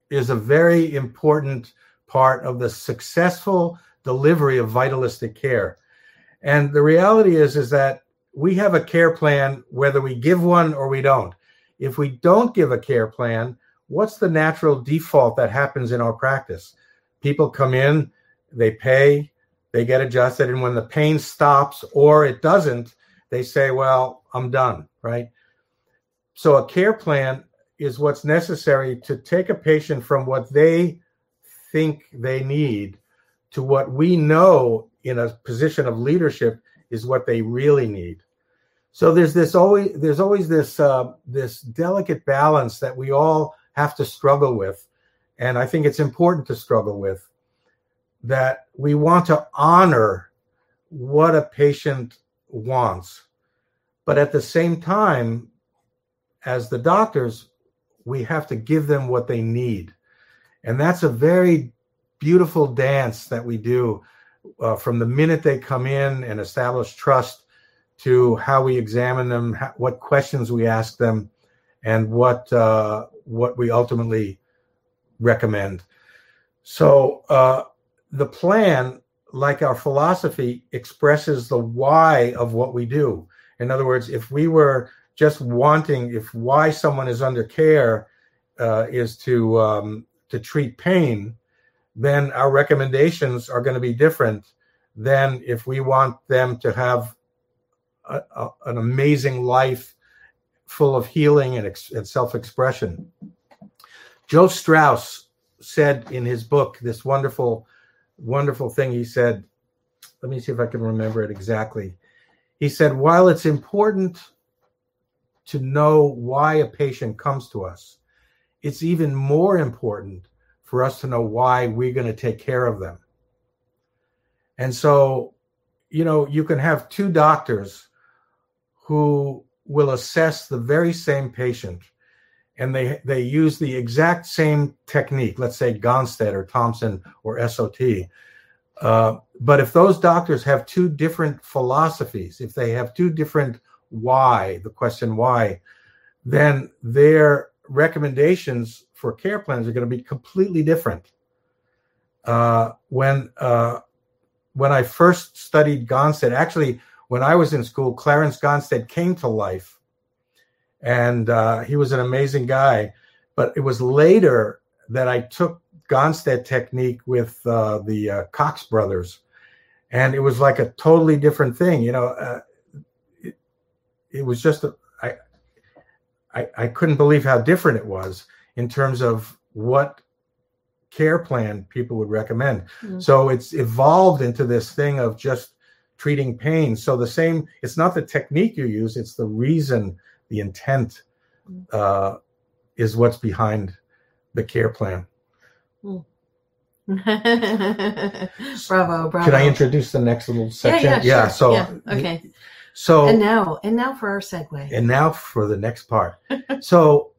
is a very important part of the successful delivery of vitalistic care. And the reality is is that we have a care plan whether we give one or we don't. If we don't give a care plan, what's the natural default that happens in our practice? People come in, they pay, they get adjusted, and when the pain stops or it doesn't, they say, Well, I'm done, right? So a care plan is what's necessary to take a patient from what they think they need to what we know in a position of leadership is what they really need. So there's this always there's always this uh, this delicate balance that we all have to struggle with, and I think it's important to struggle with that we want to honor what a patient wants, but at the same time, as the doctors, we have to give them what they need, and that's a very beautiful dance that we do uh, from the minute they come in and establish trust to how we examine them, how, what questions we ask them, and what uh, what we ultimately recommend. So uh, the plan, like our philosophy, expresses the why of what we do. In other words, if we were just wanting, if why someone is under care uh, is to um, to treat pain, then our recommendations are going to be different than if we want them to have a, a, an amazing life full of healing and, ex- and self-expression. Joe Strauss said in his book this wonderful, wonderful thing. He said, let me see if I can remember it exactly. He said, while it's important to know why a patient comes to us, it's even more important for us to know why we're going to take care of them. And so, you know, you can have two doctors who will assess the very same patient and they they use the exact same technique let's say gonstead or thompson or sot uh, but if those doctors have two different philosophies if they have two different why the question why then their recommendations for care plans are going to be completely different uh, when uh, when i first studied gonstead actually when i was in school clarence gonstead came to life and uh, he was an amazing guy. But it was later that I took Gonstead technique with uh, the uh, Cox brothers, and it was like a totally different thing. You know, uh, it, was just a, I, I I couldn't believe how different it was in terms of what care plan people would recommend. Mm-hmm. So it's evolved into this thing of just treating pain. So the same, it's not the technique you use, it's the reason the intent mm. uh, is what's behind the care plan. Mm. bravo, bravo. Can I introduce the next little section? Yeah, yeah, yeah so yeah, okay. So and now and now for our segue. And now for the next part. so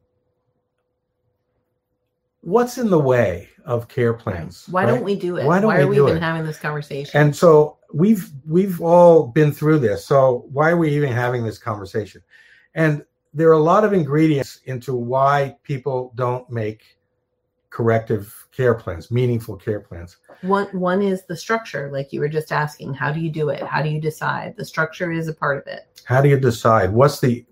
what's in the way of care plans? Why right? don't we do it? Why, don't why are we, we even it? having this conversation? And so we've we've all been through this. So why are we even having this conversation? And there are a lot of ingredients into why people don't make corrective care plans, meaningful care plans. One one is the structure, like you were just asking. How do you do it? How do you decide? The structure is a part of it. How do you decide? What's the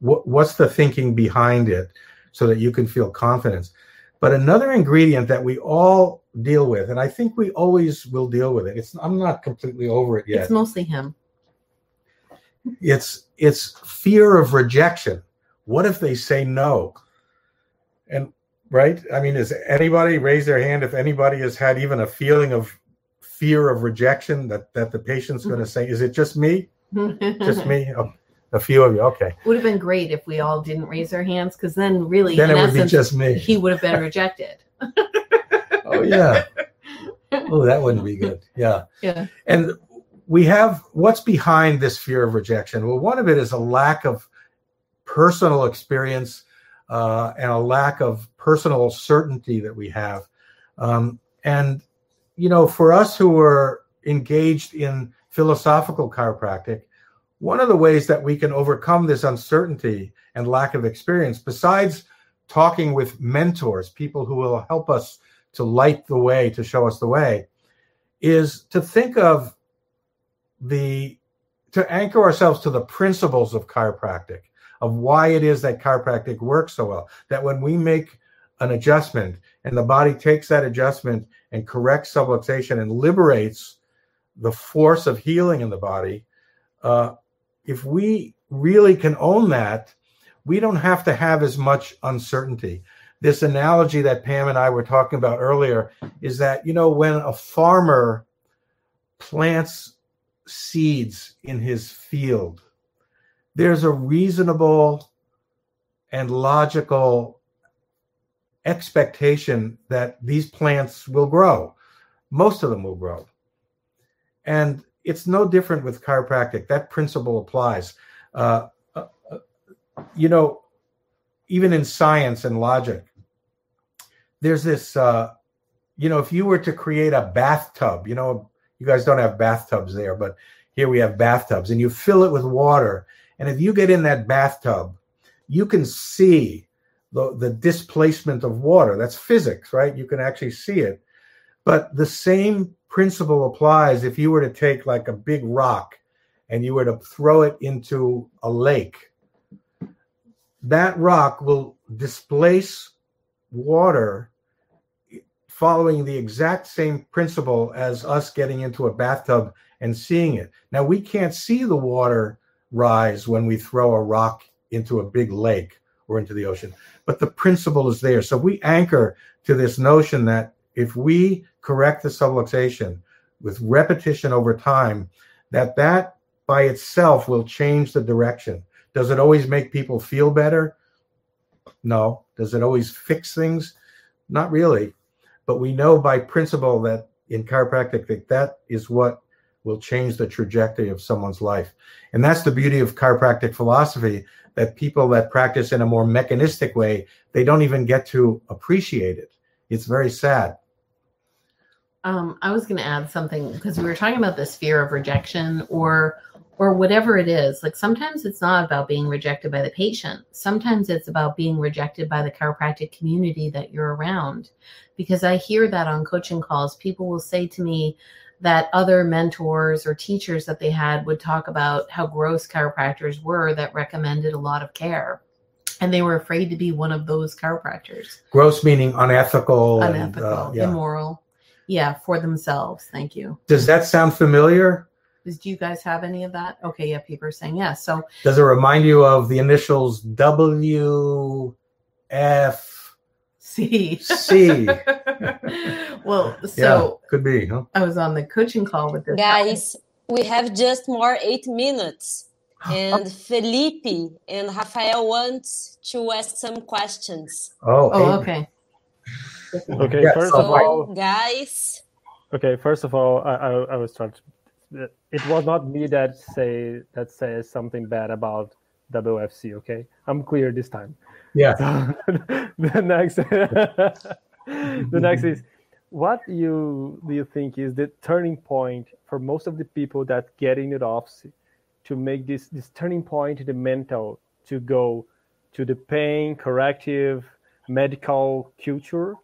what, what's the thinking behind it so that you can feel confidence? But another ingredient that we all deal with, and I think we always will deal with it. It's I'm not completely over it yet. It's mostly him. It's it's fear of rejection. What if they say no? And right? I mean, is anybody raise their hand if anybody has had even a feeling of fear of rejection that that the patient's going to mm-hmm. say, "Is it just me? just me?" Oh, a few of you, okay. Would have been great if we all didn't raise our hands, because then really, then it essence, would be just me. He would have been rejected. oh yeah. Oh, that wouldn't be good. Yeah. Yeah. And we have what's behind this fear of rejection? Well, one of it is a lack of personal experience uh, and a lack of personal certainty that we have. Um, and, you know, for us who are engaged in philosophical chiropractic, one of the ways that we can overcome this uncertainty and lack of experience, besides talking with mentors, people who will help us to light the way, to show us the way, is to think of the to anchor ourselves to the principles of chiropractic of why it is that chiropractic works so well that when we make an adjustment and the body takes that adjustment and corrects subluxation and liberates the force of healing in the body uh, if we really can own that we don't have to have as much uncertainty. This analogy that pam and i were talking about earlier is that you know when a farmer plants seeds in his field, there's a reasonable and logical expectation that these plants will grow. Most of them will grow. And it's no different with chiropractic. That principle applies. Uh, uh, you know, even in science and logic, there's this, uh, you know, if you were to create a bathtub, you know, you guys don't have bathtubs there, but here we have bathtubs, and you fill it with water. And if you get in that bathtub, you can see the, the displacement of water. That's physics, right? You can actually see it. But the same principle applies if you were to take like a big rock and you were to throw it into a lake. That rock will displace water following the exact same principle as us getting into a bathtub and seeing it. Now, we can't see the water rise when we throw a rock into a big lake or into the ocean, but the principle is there. So we anchor to this notion that if we correct the subluxation with repetition over time, that that by itself will change the direction. Does it always make people feel better? No. Does it always fix things? Not really. But we know by principle that in chiropractic that that is what will change the trajectory of someone's life. And that's the beauty of chiropractic philosophy that people that practice in a more mechanistic way, they don't even get to appreciate it. It's very sad. Um, I was going to add something because we were talking about this fear of rejection or or whatever it is. Like sometimes it's not about being rejected by the patient. Sometimes it's about being rejected by the chiropractic community that you're around. Because I hear that on coaching calls, people will say to me that other mentors or teachers that they had would talk about how gross chiropractors were that recommended a lot of care. And they were afraid to be one of those chiropractors. Gross meaning unethical, unethical, and, uh, yeah. immoral. Yeah, for themselves. Thank you. Does that sound familiar? Is, do you guys have any of that? Okay, yeah, people are saying yes. So does it remind you of the initials W F C C? well, so yeah, could be, huh? I was on the coaching call with this guys. We have just more eight minutes. And Felipe and Rafael wants to ask some questions. Oh, oh okay. Okay, yeah, first so, of all, guys. Okay, first of all, I, I, I was trying to it was not me that say that says something bad about WFC. Okay, I'm clear this time. Yeah. So, the next, the next is what you do you think is the turning point for most of the people that get in office to make this this turning point the mental to go to the pain corrective medical culture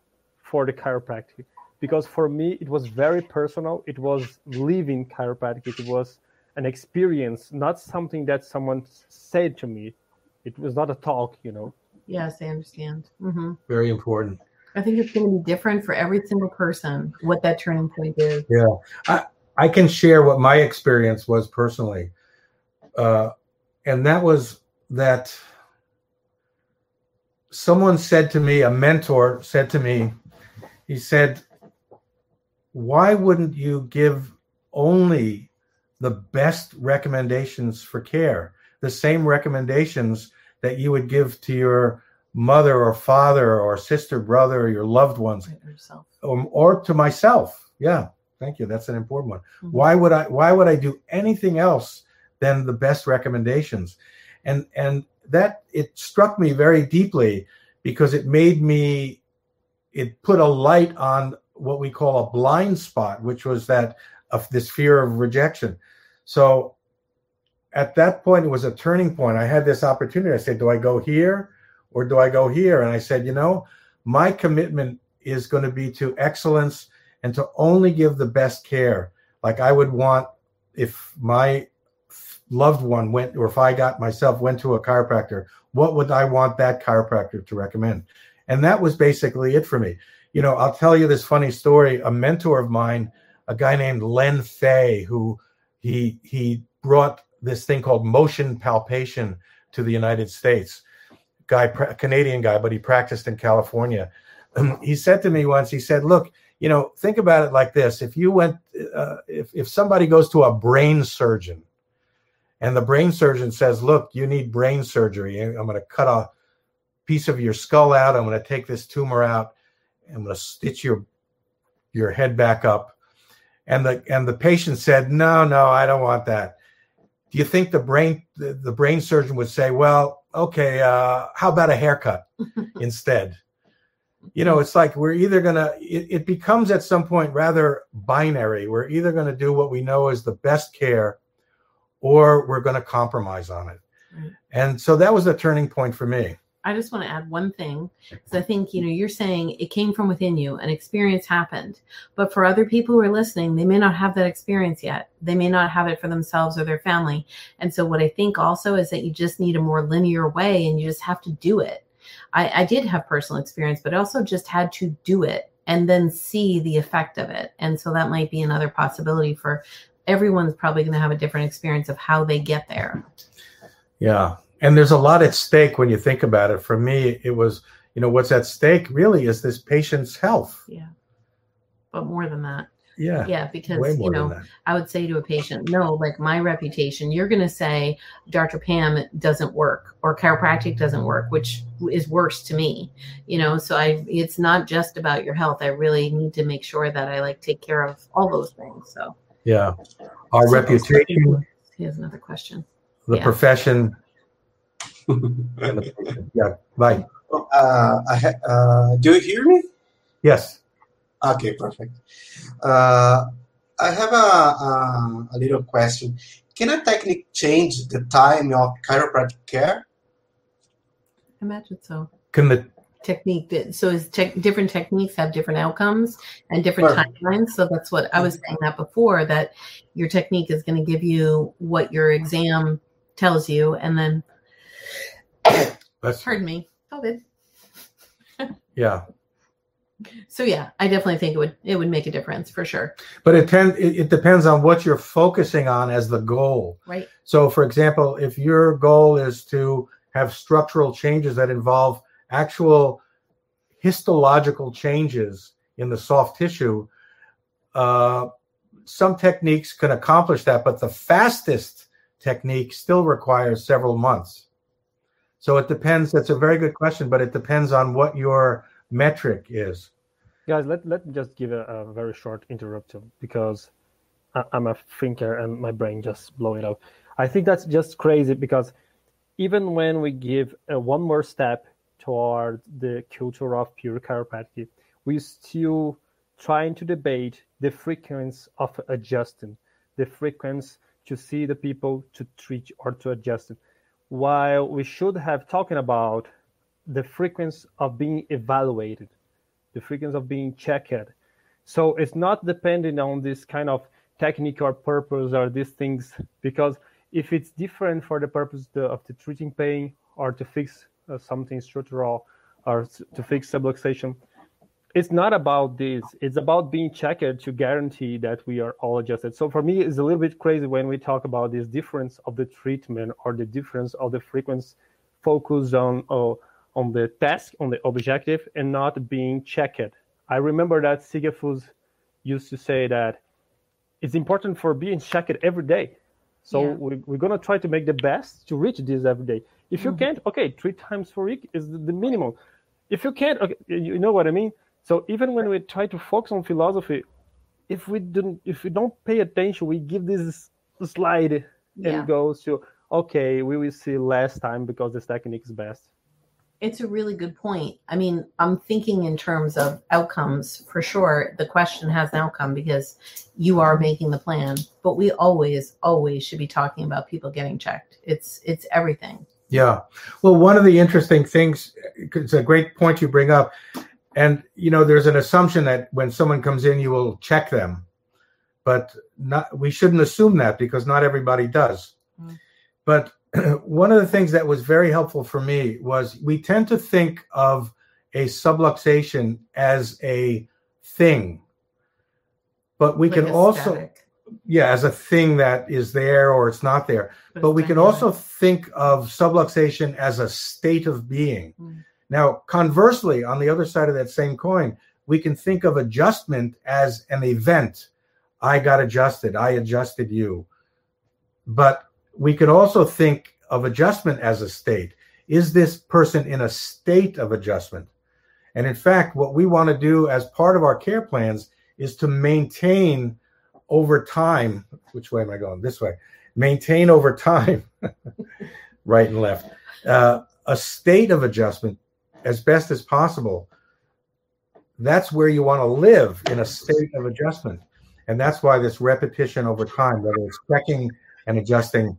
for the chiropractic? Because for me it was very personal. It was living chiropractic. It was an experience not something that someone said to me. It was not a talk you know yes i understand. Mm-hmm. very important. I think it's going to be different for every single person what that turning point is. Yeah. I, I can share what my experience was personally. Uh, and that was that someone said to me a mentor said to me he said why wouldn't you give only the best recommendations for care, the same recommendations that you would give to your mother or father or sister, brother, or your loved ones, or, um, or, to myself? Yeah, thank you. That's an important one. Mm-hmm. Why would I? Why would I do anything else than the best recommendations? And and that it struck me very deeply because it made me. It put a light on what we call a blind spot, which was that of this fear of rejection. So at that point, it was a turning point. I had this opportunity. I said, Do I go here or do I go here? And I said, You know, my commitment is going to be to excellence and to only give the best care. Like I would want if my loved one went, or if I got myself went to a chiropractor, what would I want that chiropractor to recommend? And that was basically it for me you know, I'll tell you this funny story. A mentor of mine, a guy named Len Faye, who he he brought this thing called motion palpation to the United States. Guy, Canadian guy, but he practiced in California. he said to me once, he said, "Look, you know, think about it like this: if you went, uh, if if somebody goes to a brain surgeon, and the brain surgeon says, "Look, you need brain surgery. I'm going to cut a piece of your skull out. I'm going to take this tumor out." I'm going to stitch your your head back up. And the and the patient said, no, no, I don't want that. Do you think the brain the, the brain surgeon would say, well, okay, uh, how about a haircut instead? You know, it's like we're either gonna it, it becomes at some point rather binary. We're either gonna do what we know is the best care, or we're gonna compromise on it. And so that was a turning point for me. I just want to add one thing because I think you know you're saying it came from within you, an experience happened, but for other people who are listening, they may not have that experience yet. They may not have it for themselves or their family, and so what I think also is that you just need a more linear way, and you just have to do it. I, I did have personal experience, but I also just had to do it and then see the effect of it, and so that might be another possibility for everyone's probably going to have a different experience of how they get there. Yeah. And there's a lot at stake when you think about it. For me, it was, you know, what's at stake really is this patient's health. Yeah. But more than that. Yeah. Yeah, because you know. I would say to a patient, no, like my reputation, you're going to say Dr. Pam doesn't work or chiropractic doesn't work, which is worse to me. You know, so I it's not just about your health. I really need to make sure that I like take care of all those things. So, Yeah. Our So- reputation, has another question. the Yeah. profession. And the patient. yeah. Right. Uh, I ha- uh, do you hear me? Yes. Okay, perfect. Uh, I have a, a, a little question. Can a technique change the time of chiropractic care? I imagine so. Can the Technique that so is tech different techniques have different outcomes and different Perfect. timelines. So that's what I was saying that before that your technique is going to give you what your exam tells you, and then that's pardon me, COVID. yeah. So yeah, I definitely think it would it would make a difference for sure. But it, tend, it, it depends on what you're focusing on as the goal. Right. So, for example, if your goal is to have structural changes that involve actual histological changes in the soft tissue, uh, some techniques can accomplish that, but the fastest technique still requires several months. So it depends. That's a very good question, but it depends on what your metric is. Guys, let, let me just give a, a very short interruption because I, I'm a thinker and my brain just blowing up. I think that's just crazy because even when we give a one more step toward the culture of pure chiropractic, we're still trying to debate the frequency of adjusting, the frequency to see the people to treat or to adjust. While we should have talking about the frequency of being evaluated, the frequency of being checked. So it's not depending on this kind of technique or purpose or these things because if it's different for the purpose of the treating pain or to fix uh, something structural or to fix subluxation, it's not about this. It's about being checked to guarantee that we are all adjusted. So for me, it's a little bit crazy when we talk about this difference of the treatment or the difference of the frequency focused on uh, on the task, on the objective, and not being checked. I remember that Sigafoose used to say that it's important for being checked every day. So Yeah. we, we're gonna try to make the best to reach this every day. If you Mhm. can't, okay, three times per week is the, the minimum. If you can't, okay, you know what I mean. So even when we try to focus on philosophy, if we don't, if we don't pay attention, we give this slide Yeah. and goes to okay, we will see less time because this technique is best. It's a really good point. I mean, I'm thinking in terms of outcomes for sure. The question has an outcome because you are making the plan, but we always, always should be talking about people getting checked. It's it's everything. Yeah. Well, one of the interesting things, it's a great point you bring up. And, you know, there's an assumption that when someone comes in, you will check them. But not, we shouldn't assume that because not everybody does. Mm. But one of the things that was very helpful for me was we tend to think of a subluxation as a thing. But we Like can also, static, yeah, as a thing that is there or it's not there but it's we can also think of subluxation as a state of being. Mm. Now, conversely, on the other side of that same coin, we can think of adjustment as an event. I got adjusted, I adjusted you. But we could also think of adjustment as a state. Is this person in a state of adjustment? And in fact, what we want to do as part of our care plans is to maintain over time. Which way am I going? This way maintain over time, right and left, uh, a state of adjustment as best as possible. That's where you want to live in a state of adjustment. And that's why this repetition over time, whether it's checking and adjusting,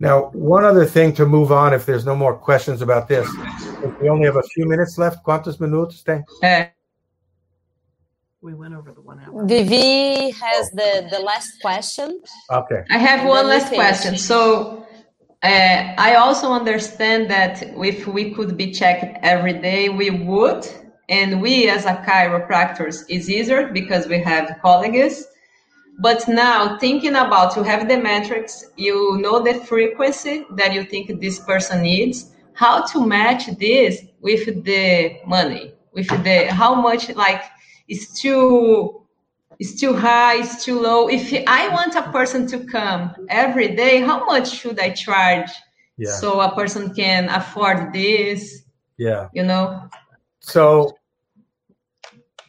Now, one other thing to move on, if there's no more questions about this, we only have a few minutes left. ¿Cuántos minutos tem? Eh. We went over the one hour. Vivi has the, the last question. Okay. I have one last question. So, uh, I also understand that if we could be checked every day, we would. And we, as a chiropractors, is easier because we have colleagues. But now, thinking about you have the metrics, you know the frequency that you think this person needs. How to match this with the money, with the how much like it's too it's too high, it's too low. If I want a person to come every day, how much should I charge Yeah. so a person can afford this? Yeah. You know? So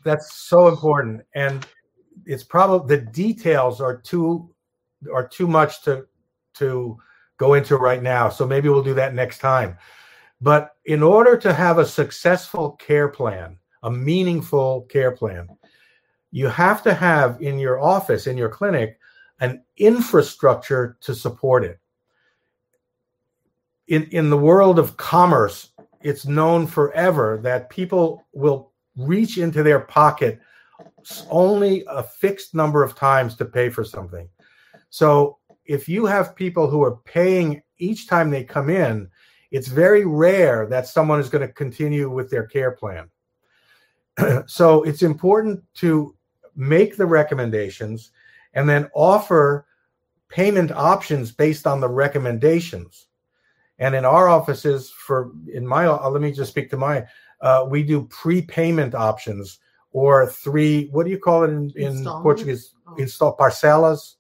that's so important, and it's probably the details are too are too much to to go into right now. So maybe we'll do that next time. But in order to have a successful care plan, a meaningful care plan, you have to have in your office, in your clinic, an infrastructure to support it. In in the world of commerce, it's known forever that people will reach into their pocket only a fixed number of times to pay for something. So if you have people who are paying each time they come in, it's very rare that someone is going to continue with their care plan. so it's important to make the recommendations and then offer payment options based on the recommendations. And in our offices, for in my, uh, let me just speak to my, uh, we do prepayment options or three. What do you call it in, in Portuguese? Oh. Install parcelas.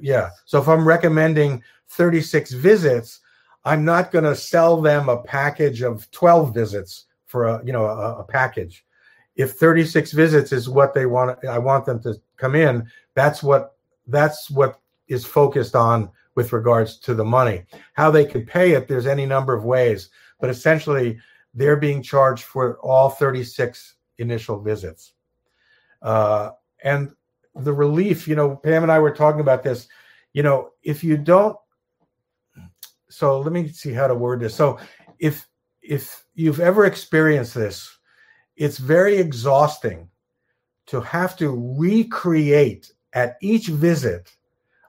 Yeah. So if I'm recommending 36 visits, I'm not going to sell them a package of 12 visits for a you know a, a package. If 36 visits is what they want, I want them to come in. That's what that's what is focused on with regards to the money. How they could pay it, there's any number of ways, but essentially they're being charged for all 36 initial visits. Uh, and the relief, you know, Pam and I were talking about this. You know, if you don't, so let me see how to word this. So if if you've ever experienced this, it's very exhausting to have to recreate at each visit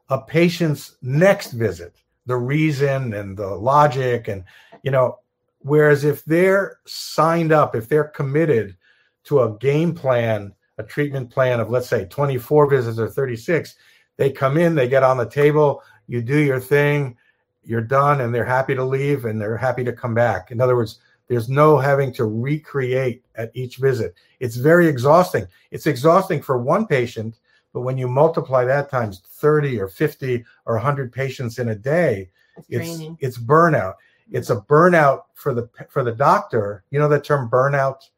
a patient's next visit, the reason and the logic, and you know, whereas if they're signed up, if they're committed to a game plan, a treatment plan of let's say 24 visits or 36, they come in, they get on the table, you do your thing, you're done, and they're happy to leave and they're happy to come back. In other words, there's no having to recreate at each visit. It's very exhausting. It's exhausting for one patient, but when you multiply that times 30 or 50 or 100 patients in a day, It's it's draining. it's burnout. It's a burnout for the for the doctor. You know the term burnout.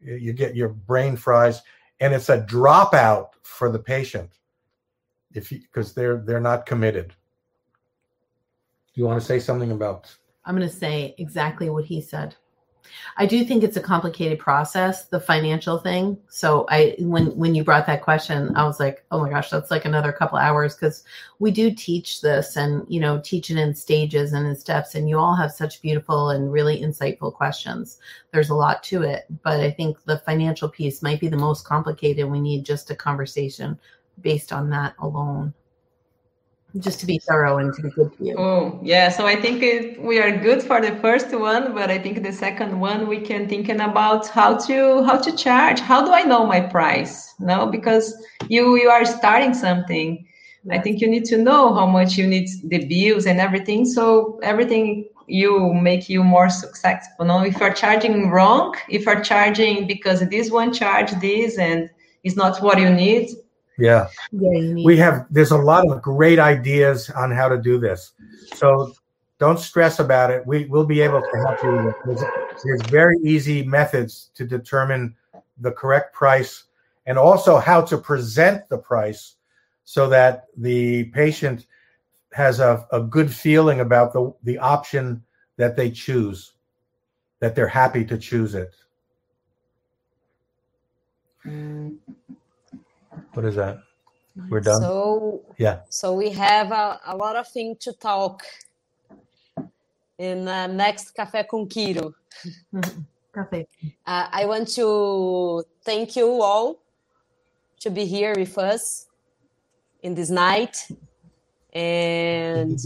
You get your brain fries, and it's a dropout for the patient if because they're they're not committed. You want to say something about? I'm going to say exactly what he said. I do think it's a complicated process, the financial thing. So I when when you brought that question, I was like, "Oh my gosh, that's like another couple hours cuz we do teach this and, you know, teach it in stages and in steps and you all have such beautiful and really insightful questions. There's a lot to it, but I think the financial piece might be the most complicated. We need just a conversation based on that alone. Just to be thorough and to be good to you. Oh, yeah. So I think it, we are good for the first one, but I think the second one we can thinking about how to how to charge. How do I know my price? No, because you you are starting something. I think you need to know how much you need the bills and everything. So everything you make you more successful. No, if you're charging wrong, if you're charging because this one charge this and it's not what you need, Yeah, Yeah, we have. There's a lot of great ideas on how to do this. So don't stress about it. We will be able to help you. There's, there's very easy methods to determine the correct price and also how to present the price so that the patient has a, a good feeling about the, the option that they choose, that they're happy to choose it. What is that? We're done. So yeah. So we have a, a lot of things to talk in the next Café com Quiro. Perfect. Uh, I want to thank you all to be here with us in this night and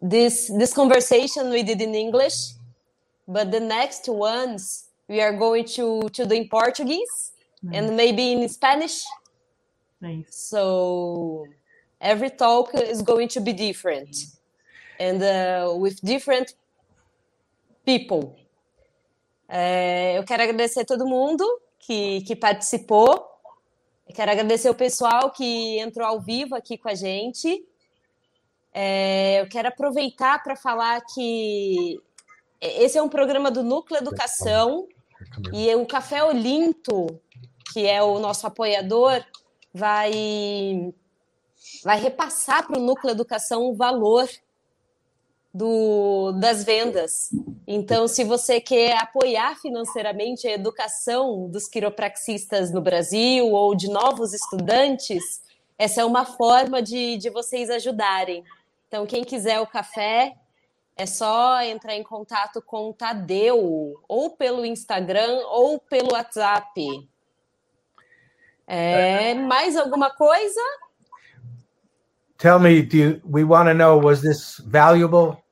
this this conversation we did in English, but the next ones we are going to to do in Portuguese Nice. and maybe in Spanish. Nice. So every talk is going to be different and uh, with different people. É, eu quero agradecer todo mundo que, que participou. Eu quero agradecer o pessoal que entrou ao vivo aqui com a gente. É, eu quero aproveitar para falar que esse é um programa do Núcleo Educação e o Café Olinto, que é o nosso apoiador, vai, vai repassar para o Núcleo Educação o valor do, das vendas. Então, se você quer apoiar financeiramente a educação dos quiropraxistas no Brasil ou de novos estudantes, essa é uma forma de, de vocês ajudarem. Então, quem quiser o café, é só entrar em contato com o Tadeu, ou pelo Instagram, ou pelo WhatsApp. É, mais alguma coisa? Tell me, do you, we want to know was this valuable?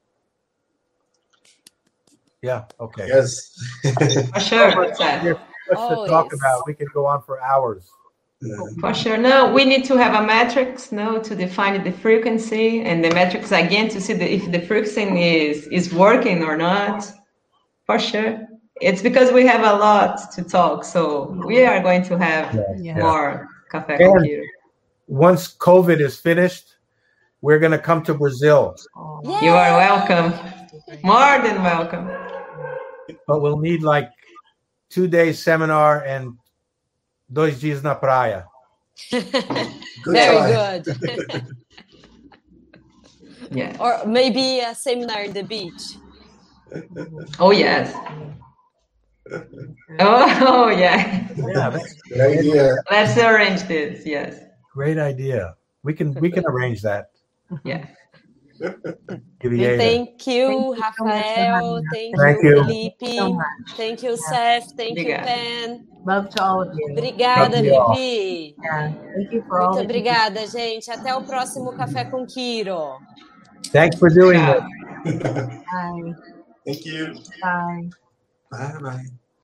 Yeah. Okay. Yes. For sure. Seth. Much Oh, to talk oh, about. We could go on for hours. For sure. No, we need to have a metrics, no, to define the frequency and the metrics again to see the, if the frequency is is working or not. For sure. It's because we have a lot to talk, so we are going to have Yeah. more cafe And- computer. Once COVID is finished, we're going to come to Brazil, Oh, You are welcome. More than welcome. but we'll need like two days seminar and dois dias na praia. Good Very good. Yeah. or maybe a seminar in the beach. Oh yes. Oh, yeah. Yeah, that's Good idea. Let's arrange this. Yes. great idea. We can we can arrange that. Yeah. Thank you, you Rafael. Thank, Thank you, you. Felipe. so. Thank you, Seth. Thank you, Obrigada. Pen. Love to all of you. Obrigada, you. Vivi. Yeah. Thank you for all. Muito you obrigada, gente. Até o próximo Café com Kiro. Thanks for doing Yeah. it. Bye. Thank you. Bye. Bye bye.